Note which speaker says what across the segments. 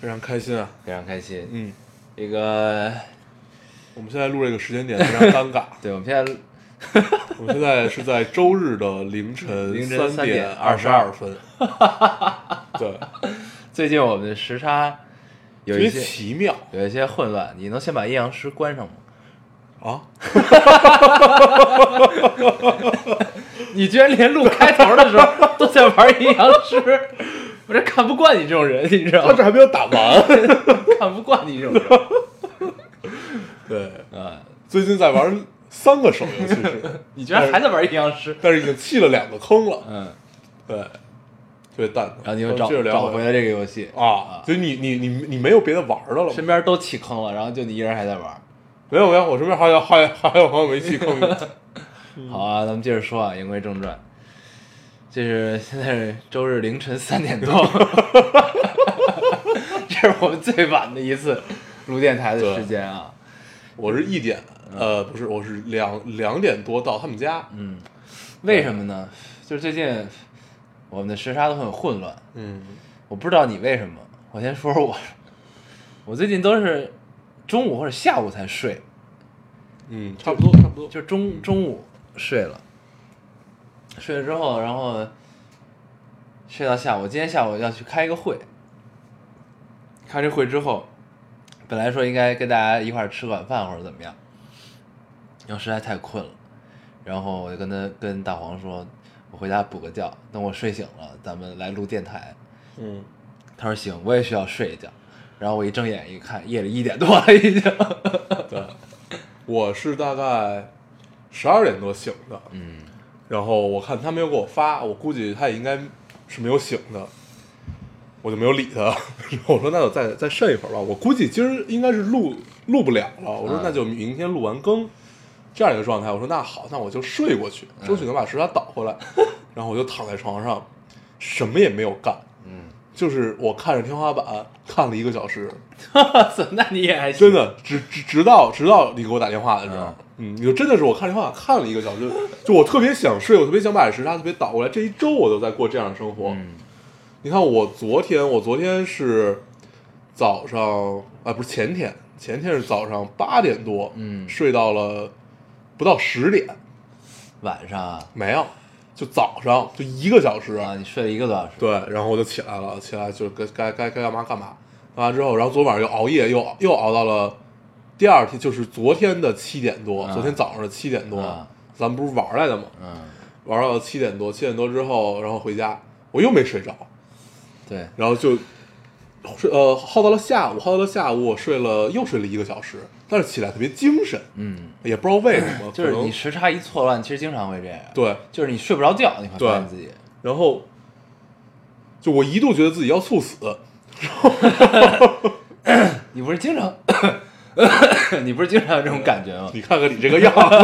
Speaker 1: 非常开心啊。
Speaker 2: 非常开心。
Speaker 1: 嗯，
Speaker 2: 这个，
Speaker 1: 我们现在录这个时间点非常尴尬。
Speaker 2: 对，我们现在
Speaker 1: 我们现在是在周日的凌晨
Speaker 2: 凌晨
Speaker 1: 三
Speaker 2: 点
Speaker 1: 二十二分。对，
Speaker 2: 最近我们的时差有一些
Speaker 1: 奇妙
Speaker 2: 有一些混乱，你能先把阴阳师关上吗？
Speaker 1: 啊！
Speaker 2: 你居然连录开头的时候都在玩阴阳师，我这看不惯你这种人，你知道吗？
Speaker 1: 他这还没有打完。
Speaker 2: 看不惯你这种人
Speaker 1: 对，
Speaker 2: 啊！
Speaker 1: 最近在玩三个手游，其实，
Speaker 2: 你居然还在玩阴阳师，
Speaker 1: 但是已经弃了两个坑了。
Speaker 2: 嗯，
Speaker 1: 对，特别蛋疼。
Speaker 2: 然后你又找找回了这个游戏，
Speaker 1: 啊，所以你你你你没有别的玩的了吗？
Speaker 2: 身边都弃坑了，然后就你一人还在玩。
Speaker 1: 没有没有，我身边还有还有还有朋友没弃坑。
Speaker 2: 好啊，咱们接着说啊，言归正传，这是现在是周日凌晨三点多，这是我们最晚的一次录电台的时间啊。
Speaker 1: 我是一点，呃，不是，我是两两点多到他们家。
Speaker 2: 嗯，为什么呢？就是最近我们的时差都很混乱，
Speaker 1: 嗯，
Speaker 2: 我不知道你为什么。我先说说我，我最近都是中午或者下午才睡，
Speaker 1: 嗯，差不多差不多。
Speaker 2: 就中中午睡了，睡了之后，然后睡到下午。今天下午要去开一个会，开这会之后，本来说应该跟大家一块儿吃晚饭或者怎么样，然后实在太困了，然后我就跟他跟大黄说，我回家补个觉，等我睡醒了，咱们来录电台。
Speaker 1: 嗯，
Speaker 2: 他说行，我也需要睡一觉。然后我一睁眼一看，夜里一点多了已经。
Speaker 1: 对，我是大概十二点多醒的，
Speaker 2: 嗯，
Speaker 1: 然后我看他没有给我发，我估计他也应该是没有醒的，我就没有理他。然 后我说那就再再睡一会儿吧，我估计今儿应该是录录不了了。我说
Speaker 2: 嗯
Speaker 1: 那就明天录完更，这样一个状态。我说那好，那我就睡过去，争取能把时差倒回来。然后我就躺在床上，什么也没有干，
Speaker 2: 嗯，
Speaker 1: 就是我看着天花板看了一个小时，
Speaker 2: 那你也还行
Speaker 1: 真的，直直直到直到你给我打电话的时候，嗯，你就真的是我看电话看了一个小时，就我特别想睡，我特别想把时差特别倒过来。这一周我都在过这样的生活。
Speaker 2: 嗯
Speaker 1: 你看我昨天，我昨天是早上啊，不是前天，前天是早上八点多，
Speaker 2: 嗯
Speaker 1: 睡到了不到十点，
Speaker 2: 晚上啊，
Speaker 1: 没有，就早上就一个小时，
Speaker 2: 啊，你睡了一个多小时。
Speaker 1: 对，然后我就起来了，起来就该该该该干嘛干嘛，干完之后，然后昨晚上又熬夜，又又熬到了第二天，就是昨天的七点多，
Speaker 2: 啊。
Speaker 1: 昨天早上的七点多，
Speaker 2: 啊。
Speaker 1: 咱们不是玩来的吗？
Speaker 2: 嗯，
Speaker 1: 玩到七点多，七点多之后，然后回家，我又没睡着，
Speaker 2: 对，
Speaker 1: 然后就睡呃耗到了下午，耗到了下午，我睡了又睡了一个小时，但是起来特别精神，
Speaker 2: 嗯，
Speaker 1: 也不知道为什么，
Speaker 2: 就是
Speaker 1: 可能
Speaker 2: 你时差一错乱，其实经常会这样。，
Speaker 1: 对，
Speaker 2: 就是你睡不着觉，你会
Speaker 1: 对
Speaker 2: 发现自己。
Speaker 1: 然后就我一度觉得自己要猝死，
Speaker 2: 你不是经常，你不是经常有这种感觉吗？
Speaker 1: 你看看你这个样子，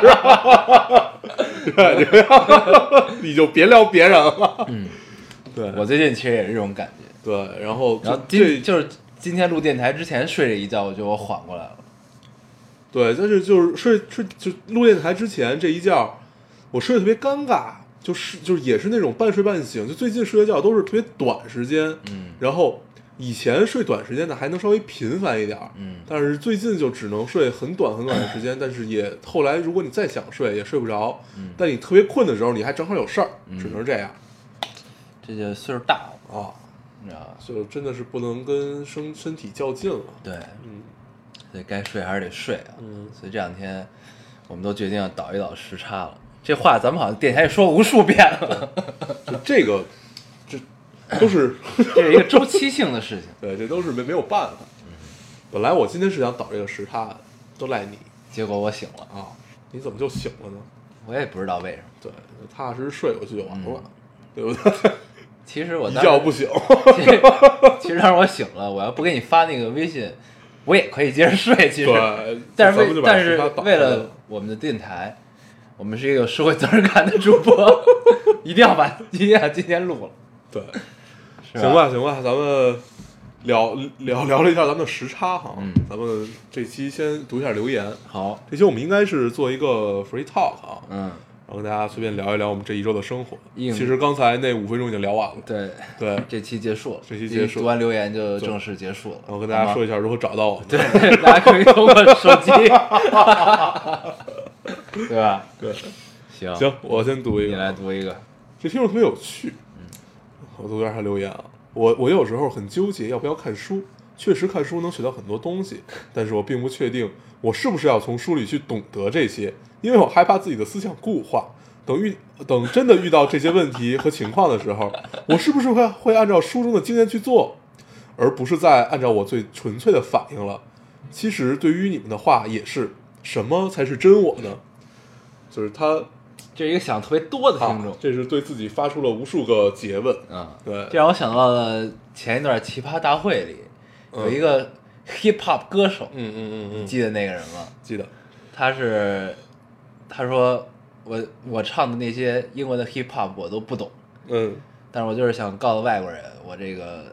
Speaker 1: 是吧？对，这个样子，你就别聊别人了。
Speaker 2: 嗯，
Speaker 1: 对，
Speaker 2: 我最近其实也是这种感觉。
Speaker 1: 对，然后
Speaker 2: 然后
Speaker 1: 这
Speaker 2: 今就是今天录电台之前睡了一觉，我觉得我缓过来了。
Speaker 1: 对，但是就是睡睡就录电台之前这一觉，我睡得特别尴尬，就是就是也是那种半睡半醒，就最近睡的觉都是特别短时间，
Speaker 2: 嗯
Speaker 1: 然后以前睡短时间的还能稍微频繁一点儿，
Speaker 2: 嗯。
Speaker 1: 但是最近就只能睡很短很短的时间，但是也后来如果你再想睡也睡不着，
Speaker 2: 嗯。
Speaker 1: 但你特别困的时候你还正好有事儿，只能这样。
Speaker 2: 这就岁数大了，
Speaker 1: 啊，
Speaker 2: 你知道吧？
Speaker 1: 就真的是不能跟身身体较劲了，
Speaker 2: 对，
Speaker 1: 嗯。
Speaker 2: 所以该睡还是得睡啊。
Speaker 1: 嗯。
Speaker 2: 所以这两天我们都决定要倒一倒时差了。这话咱们好像电台也说无数遍了，
Speaker 1: 就这个这都是。
Speaker 2: 这是一个周期性的事情。
Speaker 1: 对，这都是没没有办法。本来我今天是想倒这个时差的，都赖你
Speaker 2: 结果我醒了，
Speaker 1: 啊！你怎么就醒了呢？
Speaker 2: 我也不知道为什么。
Speaker 1: 对，踏踏实实睡过去就完了，
Speaker 2: 嗯
Speaker 1: 对不对？
Speaker 2: 其实我
Speaker 1: 一觉不醒。
Speaker 2: 其实其实当时我醒了，我要不给你发那个微信，我也可以接着睡，其实，但是为但是为了
Speaker 1: 了
Speaker 2: 我们的电台，我们是一个有社会责任感的主播，一定要把一定要今天录了，
Speaker 1: 对，
Speaker 2: 是
Speaker 1: 行吧行吧，咱们聊聊聊了一下咱们的时差哈，
Speaker 2: 嗯
Speaker 1: 咱们这期先读一下留言。
Speaker 2: 好，
Speaker 1: 这期我们应该是做一个 free talk 啊，
Speaker 2: 嗯，
Speaker 1: 然后跟大家随便聊一聊我们这一周的生活。其实刚才那五分钟已经聊完了，
Speaker 2: 对，
Speaker 1: 对，
Speaker 2: 这期结束了，
Speaker 1: 这期结束
Speaker 2: 读完留言就正式结束了，
Speaker 1: 然后跟大家说一下如何找到我们。
Speaker 2: 对，大家可以通过手机，对吧？
Speaker 1: 对，
Speaker 2: 行
Speaker 1: 行，我先读一个你，
Speaker 2: 来读一个，
Speaker 1: 这听着特别有趣。我读一下他留言啊，我我有时候很纠结要不要看书，确实看书能学到很多东西，但是我并不确定我是不是要从书里去懂得这些，因为我害怕自己的思想固化。等遇等真的遇到这些问题和情况的时候，我是不是会会按照书中的经验去做，而不是再按照我最纯粹的反应了？其实对于你们的话也是，什么才是真我呢？就是他
Speaker 2: 这是一个想特别多的听众。
Speaker 1: 啊，这是对自己发出了无数个诘问。
Speaker 2: 啊，
Speaker 1: 对。
Speaker 2: 这让我想到了前一段奇葩大会里有一个 hip hop 歌手，
Speaker 1: 嗯嗯嗯嗯，
Speaker 2: 记得那个人吗？
Speaker 1: 记得，
Speaker 2: 他是他说我我唱的那些英文的 hip hop 我都不懂，
Speaker 1: 嗯。
Speaker 2: 但是我就是想告诉外国人，我这个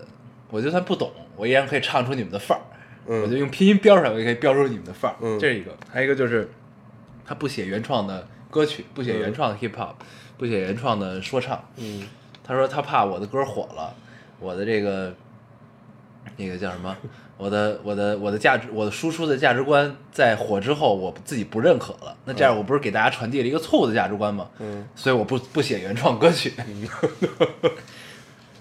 Speaker 2: 我就算不懂，我依然可以唱出你们的范儿。
Speaker 1: 嗯，
Speaker 2: 我就用拼音标出来，我也可以标出你们的范儿。
Speaker 1: 嗯。
Speaker 2: 这是一个，还有一个就是他不写原创的歌曲，不写原创的 hip hop，、不写原创的说唱。
Speaker 1: 嗯
Speaker 2: 他说他怕我的歌火了，我的这个那个叫什么？我的我的我的价值，我的输出的价值观在火之后，我自己不认可了。那这样我不是给大家传递了一个错误的价值观吗？
Speaker 1: 嗯，
Speaker 2: 所以我不不写原创歌曲，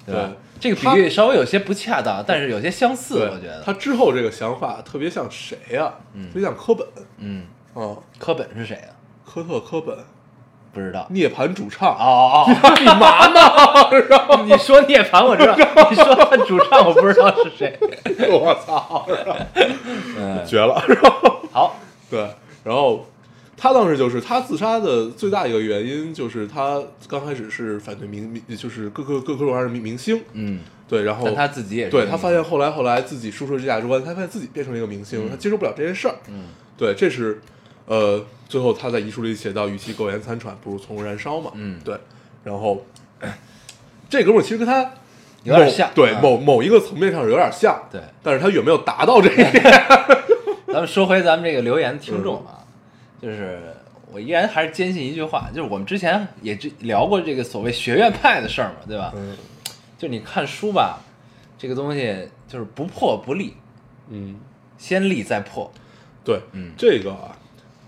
Speaker 2: 对？这个比喻稍微有些不恰当，但是有些相似，我觉得。
Speaker 1: 他之后这个想法特别像谁呀？
Speaker 2: 嗯
Speaker 1: 特别像科本
Speaker 2: 嗯，
Speaker 1: 哦，
Speaker 2: 科本是谁啊？
Speaker 1: 科特科本，
Speaker 2: 不知道。
Speaker 1: 涅槃主唱。
Speaker 2: 哦哦哦，你嘛呢？你说涅槃我知道，你说他主唱我不知道是谁。
Speaker 1: 我操，
Speaker 2: 嗯，
Speaker 1: 绝了！然后
Speaker 2: 好，
Speaker 1: 对，然后他当时就是他自杀的最大一个原因，就是他刚开始是反对明明，就是各个各各种各样的明明星，
Speaker 2: 嗯，
Speaker 1: 对，然后
Speaker 2: 他自己也
Speaker 1: 对他发现后来后来自己输出这价值观，他发现自己变成了一个明星，他接受不了这件事儿，
Speaker 2: 嗯。
Speaker 1: 对，这是呃，最后他在遗书里写到，与其苟延残喘，不如从容燃烧嘛，
Speaker 2: 嗯。
Speaker 1: 对，然后 这哥们儿其实跟他
Speaker 2: 有点像对、
Speaker 1: 某某一个层面上有点像，
Speaker 2: 对，
Speaker 1: 但是他有没有达到这一点，
Speaker 2: 咱们说回咱们这个留言听众啊，就是我依然还是坚信一句话，就是我们之前也知聊过这个所谓学院派的事儿嘛，对吧？
Speaker 1: 嗯。
Speaker 2: 就你看书吧，这个东西就是不破不立，
Speaker 1: 嗯，
Speaker 2: 先立再破。
Speaker 1: 对，
Speaker 2: 嗯。
Speaker 1: 这个啊。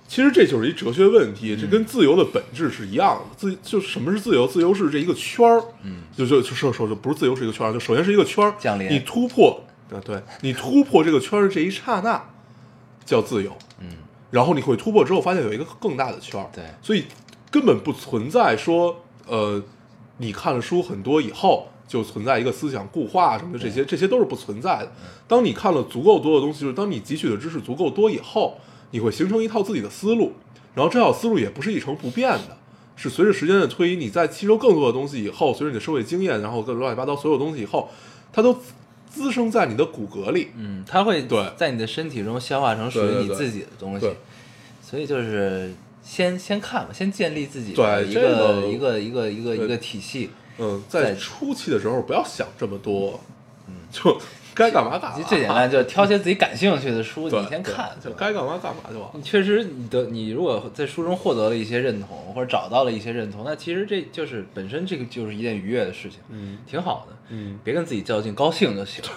Speaker 1: 其实这就是一哲学问题，这跟自由的本质是一样的。自就什么是自由？自由是这一个圈儿，
Speaker 2: 嗯，
Speaker 1: 就就就说说就不是自由是一个圈儿，就首先是一个圈儿，
Speaker 2: 降临。
Speaker 1: 你突破啊，对。你突破这个圈儿的这一刹那叫自由，
Speaker 2: 嗯，
Speaker 1: 然后你会突破之后发现有一个更大的圈儿，
Speaker 2: 对。
Speaker 1: 所以根本不存在说呃，你看了书很多以后就存在一个思想固化什么的，这些这些都是不存在的。当你看了足够多的东西，就是当你汲取的知识足够多以后，你会形成一套自己的思路，然后这套思路也不是一成不变的。是随着时间的推移，你在吸收更多的东西以后，随着你的社会经验，然后各种乱七八糟所有东西以后，它都滋生在你的骨骼里。
Speaker 2: 嗯，它会
Speaker 1: 对
Speaker 2: 在你的身体中消化成属于你自己的东西
Speaker 1: 对，
Speaker 2: 所以就是先先看吧，先建立自己的一
Speaker 1: 这个
Speaker 2: 个一个一个一个一个体系。
Speaker 1: 嗯，
Speaker 2: 在
Speaker 1: 在初期的时候不要想这么多，嗯，就该干嘛干嘛
Speaker 2: 最简单就是挑些自己感兴趣的书，你先看，
Speaker 1: 该干嘛干嘛就完了。
Speaker 2: 你确实，你的你如果在书中获得了一些认同，或者找到了一些认同，那其实这就是本身这个就是一件愉悦的事情，
Speaker 1: 嗯
Speaker 2: 挺好的。
Speaker 1: 嗯，
Speaker 2: 别跟自己较劲，高兴就行。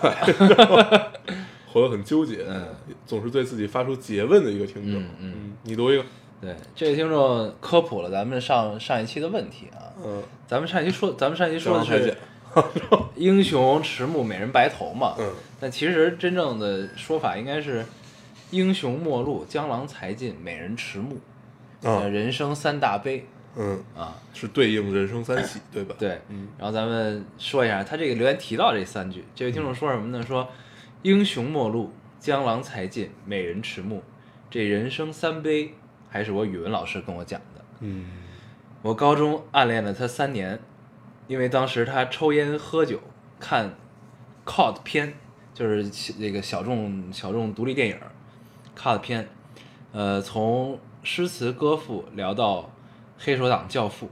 Speaker 1: 活得很纠结，
Speaker 2: 嗯，
Speaker 1: 总是对自己发出诘问的一个听众。
Speaker 2: 嗯
Speaker 1: 你读一个。
Speaker 2: 对，这位听众科普了咱们上上一期的问题啊，
Speaker 1: 嗯
Speaker 2: 咱们上一期说，咱们上一期说的是 英雄迟暮，美人白头嘛。
Speaker 1: 嗯
Speaker 2: 但其实真正的说法应该是英雄末路，江郎才尽，美人迟暮。呃
Speaker 1: 啊
Speaker 2: 人生三大悲
Speaker 1: 嗯，
Speaker 2: 啊，
Speaker 1: 是对应人生三喜，对吧？
Speaker 2: 对，
Speaker 1: 嗯
Speaker 2: 然后咱们说一下，他这个留言提到这三句，这位听众说什么呢？说英雄末路，江郎才尽，美人迟暮，这人生三悲，还是我语文老师跟我讲的。
Speaker 1: 嗯
Speaker 2: 我高中暗恋了他三年，因为当时他抽烟喝酒，看 COD 片，就是那个小众小众独立电影儿看了片，呃，从诗词歌赋聊到黑手党教父，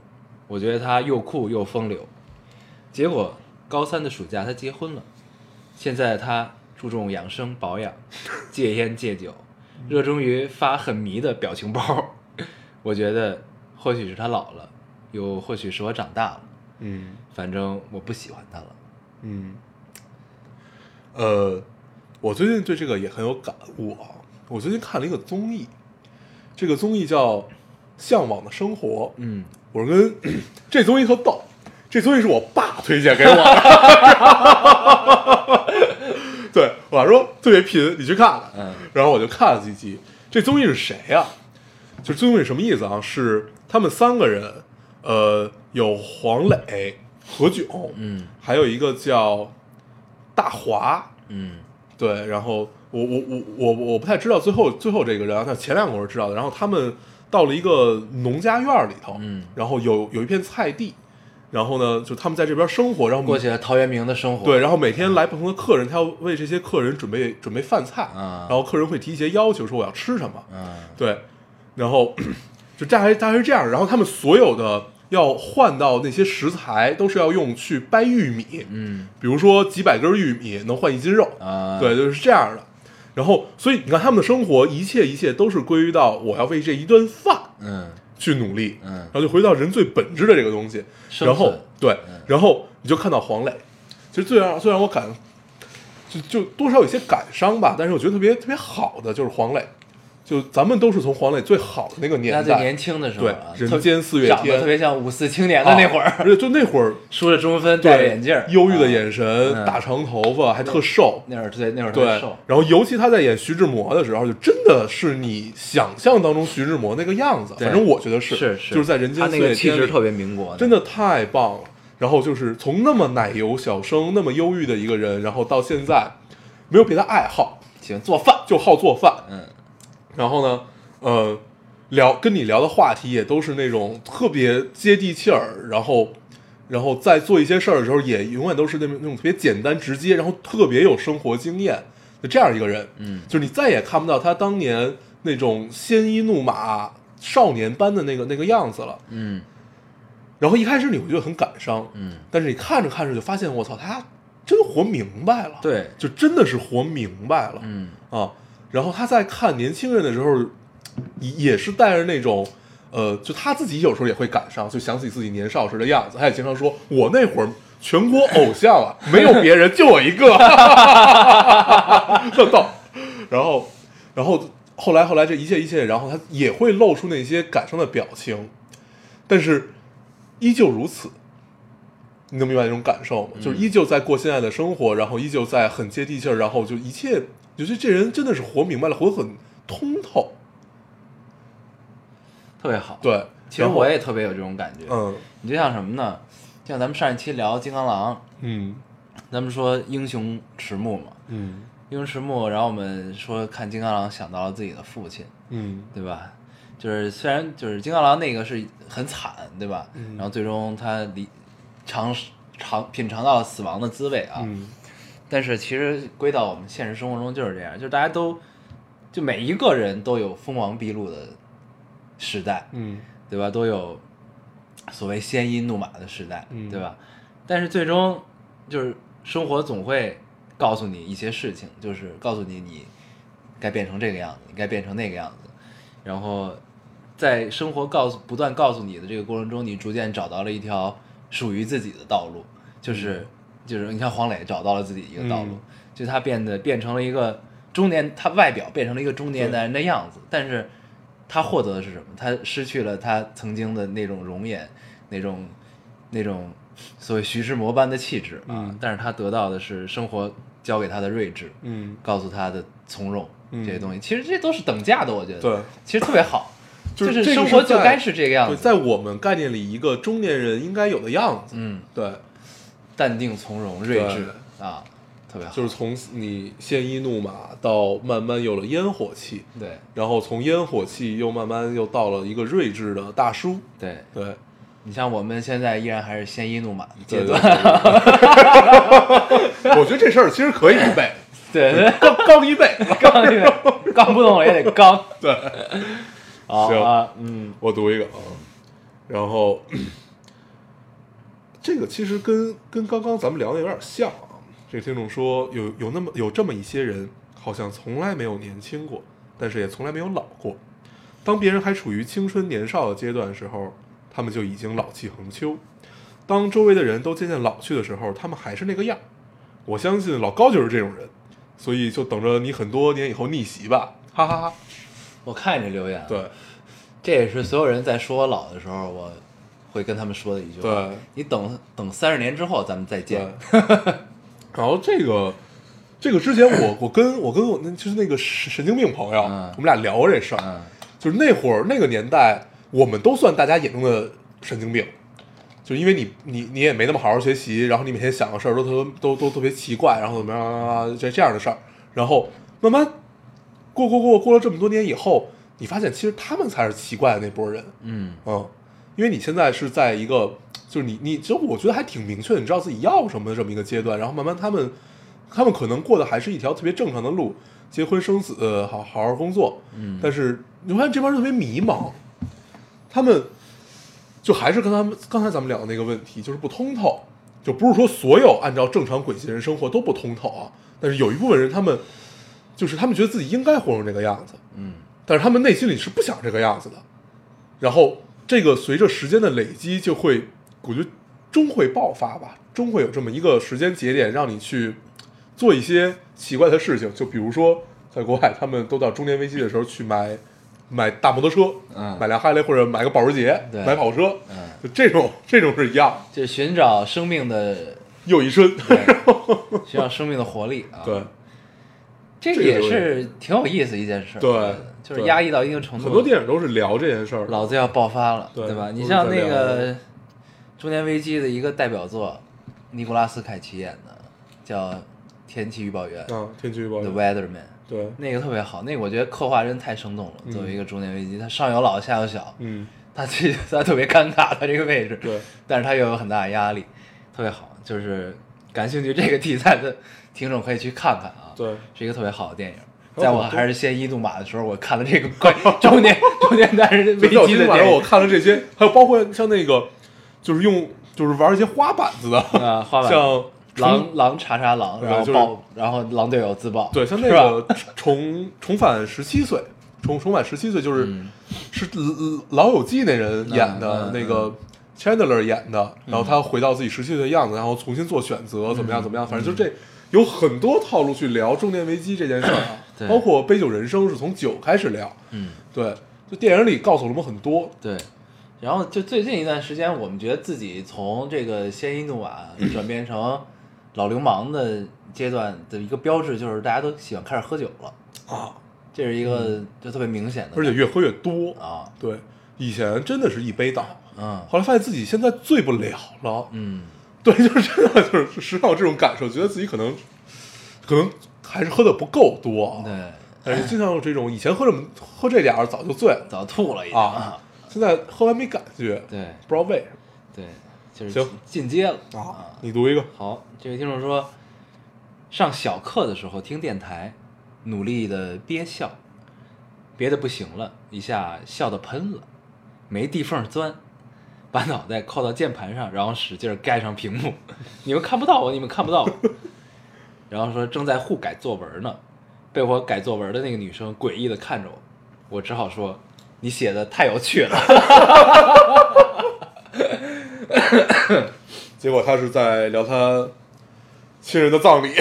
Speaker 2: 我觉得他又酷又风流。结果高三的暑假他结婚了，现在他注重养生保养，戒烟戒酒，热衷于发很迷的表情包。我觉得或许是他老了，又或许是我长大了，
Speaker 1: 嗯
Speaker 2: 反正我不喜欢他了。
Speaker 1: 嗯，呃，我最近对这个也很有感悟啊。我最近看了一个综艺，这个综艺叫《向往的生活》。
Speaker 2: 嗯，
Speaker 1: 我跟这综艺特逗，这综艺是我爸推荐给我的。对，我爸说特别贫，你去看看。
Speaker 2: 嗯
Speaker 1: 然后我就看了几集。这综艺是谁呀、就综艺什么意思啊？是他们三个人，呃，有黄磊、何炅，
Speaker 2: 嗯
Speaker 1: 还有一个叫大华，
Speaker 2: 嗯
Speaker 1: 对，然后我我我我我不太知道最后最后这个人啊，但前两个我是知道的。然后他们到了一个农家院里头，
Speaker 2: 嗯
Speaker 1: 然后有有一片菜地，然后呢，就他们在这边生活，然后
Speaker 2: 过起了陶渊明的生活。
Speaker 1: 对，然后每天来不同的客人，他要为这些客人准备准备饭菜，
Speaker 2: 啊
Speaker 1: 然后客人会提一些要求，说我要吃什么，
Speaker 2: 嗯
Speaker 1: 对，然后 就大概大概是这样，然后他们所有的要换到那些食材，都是要用去掰玉米，
Speaker 2: 嗯。
Speaker 1: 比如说几百根玉米能换一斤肉，
Speaker 2: 啊，
Speaker 1: 对，就是这样的。然后，所以你看他们的生活，一切一切都是归于到我要为这一顿饭
Speaker 2: 嗯。
Speaker 1: 去努力，
Speaker 2: 嗯。
Speaker 1: 然后就回到人最本质的这个东西。
Speaker 2: 生
Speaker 1: 然后对。
Speaker 2: 嗯，
Speaker 1: 然后你就看到黄磊，其实最让最让我感，就就多少有些感伤吧，但是我觉得特别特别好的就是黄磊，就咱们都是从黄磊最好的那个年代，
Speaker 2: 他最年轻的时候
Speaker 1: 对
Speaker 2: 啊，，
Speaker 1: 人间四月天
Speaker 2: 长得特别像五四青年的那会儿，
Speaker 1: 啊而且就那会儿
Speaker 2: 梳着中分，戴着眼镜儿，
Speaker 1: 忧郁的
Speaker 2: 啊
Speaker 1: 眼神，
Speaker 2: 嗯
Speaker 1: 大长头发，还特瘦，
Speaker 2: 那会儿对那会儿
Speaker 1: 对
Speaker 2: 瘦，，
Speaker 1: 然后尤其他在演徐志摩的时候，就真的是你想象当中徐志摩那个样子。反正我觉得是，
Speaker 2: 是是，
Speaker 1: 就是在《人间四
Speaker 2: 他那个
Speaker 1: 月天》
Speaker 2: 气质特别民国，
Speaker 1: 真的太棒了。然后就是从那么奶油小生、那么忧郁的一个人，然后到现在没有别的爱好，
Speaker 2: 喜欢做饭，
Speaker 1: 就好做饭。
Speaker 2: 嗯
Speaker 1: 然后呢，呃，聊跟你聊的话题也都是那种特别接地气儿，然后，然后在做一些事儿的时候，也永远都是那种那种特别简单直接，然后特别有生活经验，就这样一个人。
Speaker 2: 嗯
Speaker 1: 就是你再也看不到他当年那种鲜衣怒马、少年般的那个那个样子了。
Speaker 2: 嗯
Speaker 1: 然后一开始你会觉得很感伤，
Speaker 2: 嗯，
Speaker 1: 但是你看着看着就发现，我操，他真活明白了，，
Speaker 2: 对，
Speaker 1: 就真的是活明白了。
Speaker 2: 嗯
Speaker 1: 啊，然后他在看年轻人的时候，也也是带着那种，呃，就他自己有时候也会感伤，就想起自己年少时的样子。他也经常说：“我那会儿全国偶像啊，没有别人，就我一个。”特逗。然后，然后后来后来这一切一切，然后他也会露出那些感伤的表情，但是依旧如此。你能明白那种感受吗？就是依旧在过现在的生活，然后依旧在很接地气儿，然后就一切，就觉得这人真的是活明白了，活得很通透。
Speaker 2: 特别好。，
Speaker 1: 对，
Speaker 2: 其实我也特别有这种感觉。
Speaker 1: 嗯
Speaker 2: 你就像什么呢？像咱们上一期聊金刚狼，
Speaker 1: 嗯
Speaker 2: 咱们说英雄迟暮嘛，
Speaker 1: 嗯
Speaker 2: 英雄迟暮，然后我们说看金刚狼想到了自己的父亲，
Speaker 1: 嗯
Speaker 2: 对吧？就是虽然就是金刚狼那个是很惨，对吧？
Speaker 1: 嗯
Speaker 2: 然后最终他离尝尝品尝到了死亡的滋味啊。
Speaker 1: 嗯
Speaker 2: 但是其实归到我们现实生活中就是这样，就是大家都就每一个人都有锋芒毕露的时代，
Speaker 1: 嗯
Speaker 2: 对吧？都有所谓鲜衣怒马的时代，
Speaker 1: 嗯
Speaker 2: 对吧？但是最终就是生活总会告诉你一些事情，就是告诉你你该变成这个样子，你该变成那个样子，然后在生活告诉不断告诉你的这个过程中，你逐渐找到了一条属于自己的道路，就是、就是你看黄磊找到了自己一个道路，
Speaker 1: 嗯
Speaker 2: 就他变得变成了一个中年，他外表变成了一个中年男人的样子，但是他获得的是什么？他失去了他曾经的那种容颜，那种那种所谓徐志摩般的气质啊，
Speaker 1: 嗯
Speaker 2: 但是他得到的是生活教给他的睿智，
Speaker 1: 嗯，
Speaker 2: 告诉他的从容
Speaker 1: 嗯
Speaker 2: 这些东西，其实这都是等价的，我觉得。
Speaker 1: 对，
Speaker 2: 其实特别好，
Speaker 1: 就是
Speaker 2: 生活就该是这个样
Speaker 1: 对，
Speaker 2: 子。
Speaker 1: 在我们概念里，一个中年人应该有的样子。
Speaker 2: 嗯，
Speaker 1: 对，
Speaker 2: 淡定从容、睿智啊，特别好。
Speaker 1: 就是从你鲜衣怒马到慢慢有了烟火气，
Speaker 2: 对
Speaker 1: 然后从烟火气又慢慢又到了一个睿智的大叔。
Speaker 2: 对，
Speaker 1: 对，
Speaker 2: 你像我们现在依然还是鲜衣怒马的阶段，
Speaker 1: 我觉得这事儿其实可以一辈子，
Speaker 2: 对对，
Speaker 1: 刚刚一辈子。
Speaker 2: 刚这个刚不动了也得刚。
Speaker 1: 对，行
Speaker 2: 啊，嗯
Speaker 1: 我读一个啊，然后这个其实跟跟刚刚咱们聊的有点像啊。这个听众说，有有那么有这么一些人，好像从来没有年轻过，但是也从来没有老过。当别人还处于青春年少的阶段的时候，他们就已经老气横秋；当周围的人都渐渐老去的时候，他们还是那个样。我相信老高就是这种人，所以就等着你很多年以后逆袭吧，哈哈哈
Speaker 2: 我看你这留言，
Speaker 1: 对，
Speaker 2: 这也是所有人在说我老的时候，我会跟他们说的一句话。
Speaker 1: 对。
Speaker 2: 你等等三十年之后咱们再见。
Speaker 1: 对，然后这个这个之前我我跟我跟我那就是那个神神经病朋友，
Speaker 2: 嗯。
Speaker 1: 我们俩聊过这事儿，
Speaker 2: 嗯。
Speaker 1: 就是那会儿那个年代，我们都算大家眼中的神经病，就因为你你你也没那么好好学习，然后你每天想的事儿都特都都特别奇怪，然后怎么样啊这这样的事儿，然后慢慢过过过过了这么多年以后，你发现其实他们才是奇怪的那波人，
Speaker 2: 嗯。
Speaker 1: 嗯，因为你现在是在一个，就是你你，其实我觉得还挺明确的，你知道自己要什么的这么一个阶段，然后慢慢他们，他们可能过的还是一条特别正常的路，结婚生子，呃好好好工作，
Speaker 2: 嗯。
Speaker 1: 但是你发现这帮人特别迷茫，他们就还是跟他们刚才咱们聊的那个问题，就是不通透，就不是说所有按照正常轨迹的人生活都不通透啊，但是有一部分人他们就是他们觉得自己应该活成这个样子，
Speaker 2: 嗯。
Speaker 1: 但是他们内心里是不想这个样子的。然后这个随着时间的累积，就会，我觉得终会爆发吧，终会有这么一个时间节点，让你去做一些奇怪的事情。就比如说，在国外，他们都到中年危机的时候去买买大摩托车，
Speaker 2: 嗯
Speaker 1: 买辆哈雷或者买个保时捷，
Speaker 2: 对
Speaker 1: 买跑车，
Speaker 2: 嗯，
Speaker 1: 就这种 这种是一样，
Speaker 2: 就是寻找生命的，
Speaker 1: 又一
Speaker 2: 春。寻找生命的活力啊。
Speaker 1: 对，
Speaker 2: 这也是挺有意思一件事儿。
Speaker 1: 对
Speaker 2: 就是压抑到一定程度，
Speaker 1: 很多电影都是聊这件事儿。
Speaker 2: 老子要爆发了，
Speaker 1: 对
Speaker 2: 吧？你像那个中年危机的一个代表作，尼古拉斯凯奇演的，叫《天气预报员》
Speaker 1: 啊，天气预报员 The
Speaker 2: Weatherman，
Speaker 1: 对，
Speaker 2: 那个特别好，那个我觉得刻画真太生动了。
Speaker 1: 嗯
Speaker 2: 作为一个中年危机，他上有老下有小，
Speaker 1: 嗯，
Speaker 2: 他其实他特别尴尬，他这个位置，
Speaker 1: 对，
Speaker 2: 但是他又有很大的压力，特别好。就是感兴趣这个题材的听众可以去看看啊，
Speaker 1: 对，
Speaker 2: 是一个特别好的电影。在我还是先一怒马的时候，我看了这个关于中年中年男人危机的电影
Speaker 1: 看了这些，还有包括像那个，就是用就是玩一些花板子的，
Speaker 2: 啊，花板
Speaker 1: 像
Speaker 2: 狼狼查查狼，然后
Speaker 1: 就是
Speaker 2: 爆，然后狼队友自爆，
Speaker 1: 对，像那个重重返十七岁，重重返十七岁就是、
Speaker 2: 嗯
Speaker 1: 是老老友记那人演的、那个 Chandler 演的，然后他回到自己十七岁的样子，然后重新做选择，怎么样怎么样，反正就这有很多套路去聊中年危机这件事儿啊
Speaker 2: 对，
Speaker 1: 包括杯酒人生是从酒开始聊，
Speaker 2: 嗯，
Speaker 1: 对，就电影里告诉了我们很多，
Speaker 2: 对。然后就最近一段时间，我们觉得自己从这个鲜衣怒马 转变成老流氓的阶段的一个标志，就是大家都喜欢开始喝酒了，
Speaker 1: 啊，
Speaker 2: 这是一个就特别明显的，
Speaker 1: 而且越喝越多，
Speaker 2: 啊，
Speaker 1: 对，以前真的是一杯倒，
Speaker 2: 嗯。
Speaker 1: 后来发现自己现在醉不了了，
Speaker 2: 嗯，
Speaker 1: 对，就是真的就是时常有这种感受，觉得自己可能可能还是喝的不够多啊，
Speaker 2: 对，
Speaker 1: 但是经常有这种以前喝这么喝这点儿早就醉了
Speaker 2: 早吐了已经
Speaker 1: 啊，现在喝完没感觉，
Speaker 2: 对
Speaker 1: 不知道为什么
Speaker 2: 对，就是
Speaker 1: 行
Speaker 2: 进阶了
Speaker 1: 啊。你读一个，
Speaker 2: 好，这位听众说，上小课的时候听电台，努力的憋笑，憋的不行了，一下笑的喷了，没地缝钻，把脑袋靠到键盘上，然后使劲盖上屏幕，你们看不到我，你们看不到我。然后说正在互改作文呢，被我改作文的那个女生诡异的看着我，我只好说你写的太有趣了。
Speaker 1: 结果他是在聊他亲人的葬礼，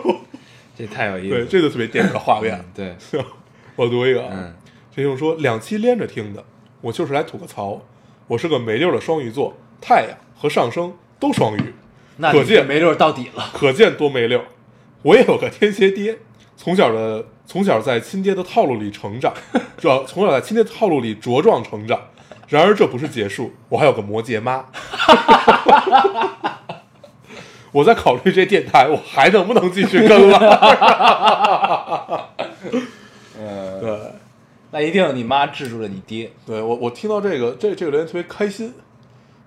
Speaker 2: 这太有意思
Speaker 1: 对，
Speaker 2: 了。
Speaker 1: 这就特别电影的画面
Speaker 2: 嗯。对，
Speaker 1: 我读一个啊
Speaker 2: 嗯，
Speaker 1: 这听众说两期连着听的，我就是来吐个槽，我是个没溜的双鱼座，太阳和上升都双鱼，
Speaker 2: 那
Speaker 1: 可见
Speaker 2: 没溜儿到底了。
Speaker 1: 可见多没溜。我也有个天蝎爹，从小的从小在亲爹的套路里成长，主要从小在亲爹套路里茁壮成长。然而这不是结束，我还有个摩羯妈。我在考虑这电台我还能不能继续更了。
Speaker 2: 嗯，
Speaker 1: 对，
Speaker 2: 那一定你妈制住了你爹。
Speaker 1: 对我我听到这个这这个留言特别开心，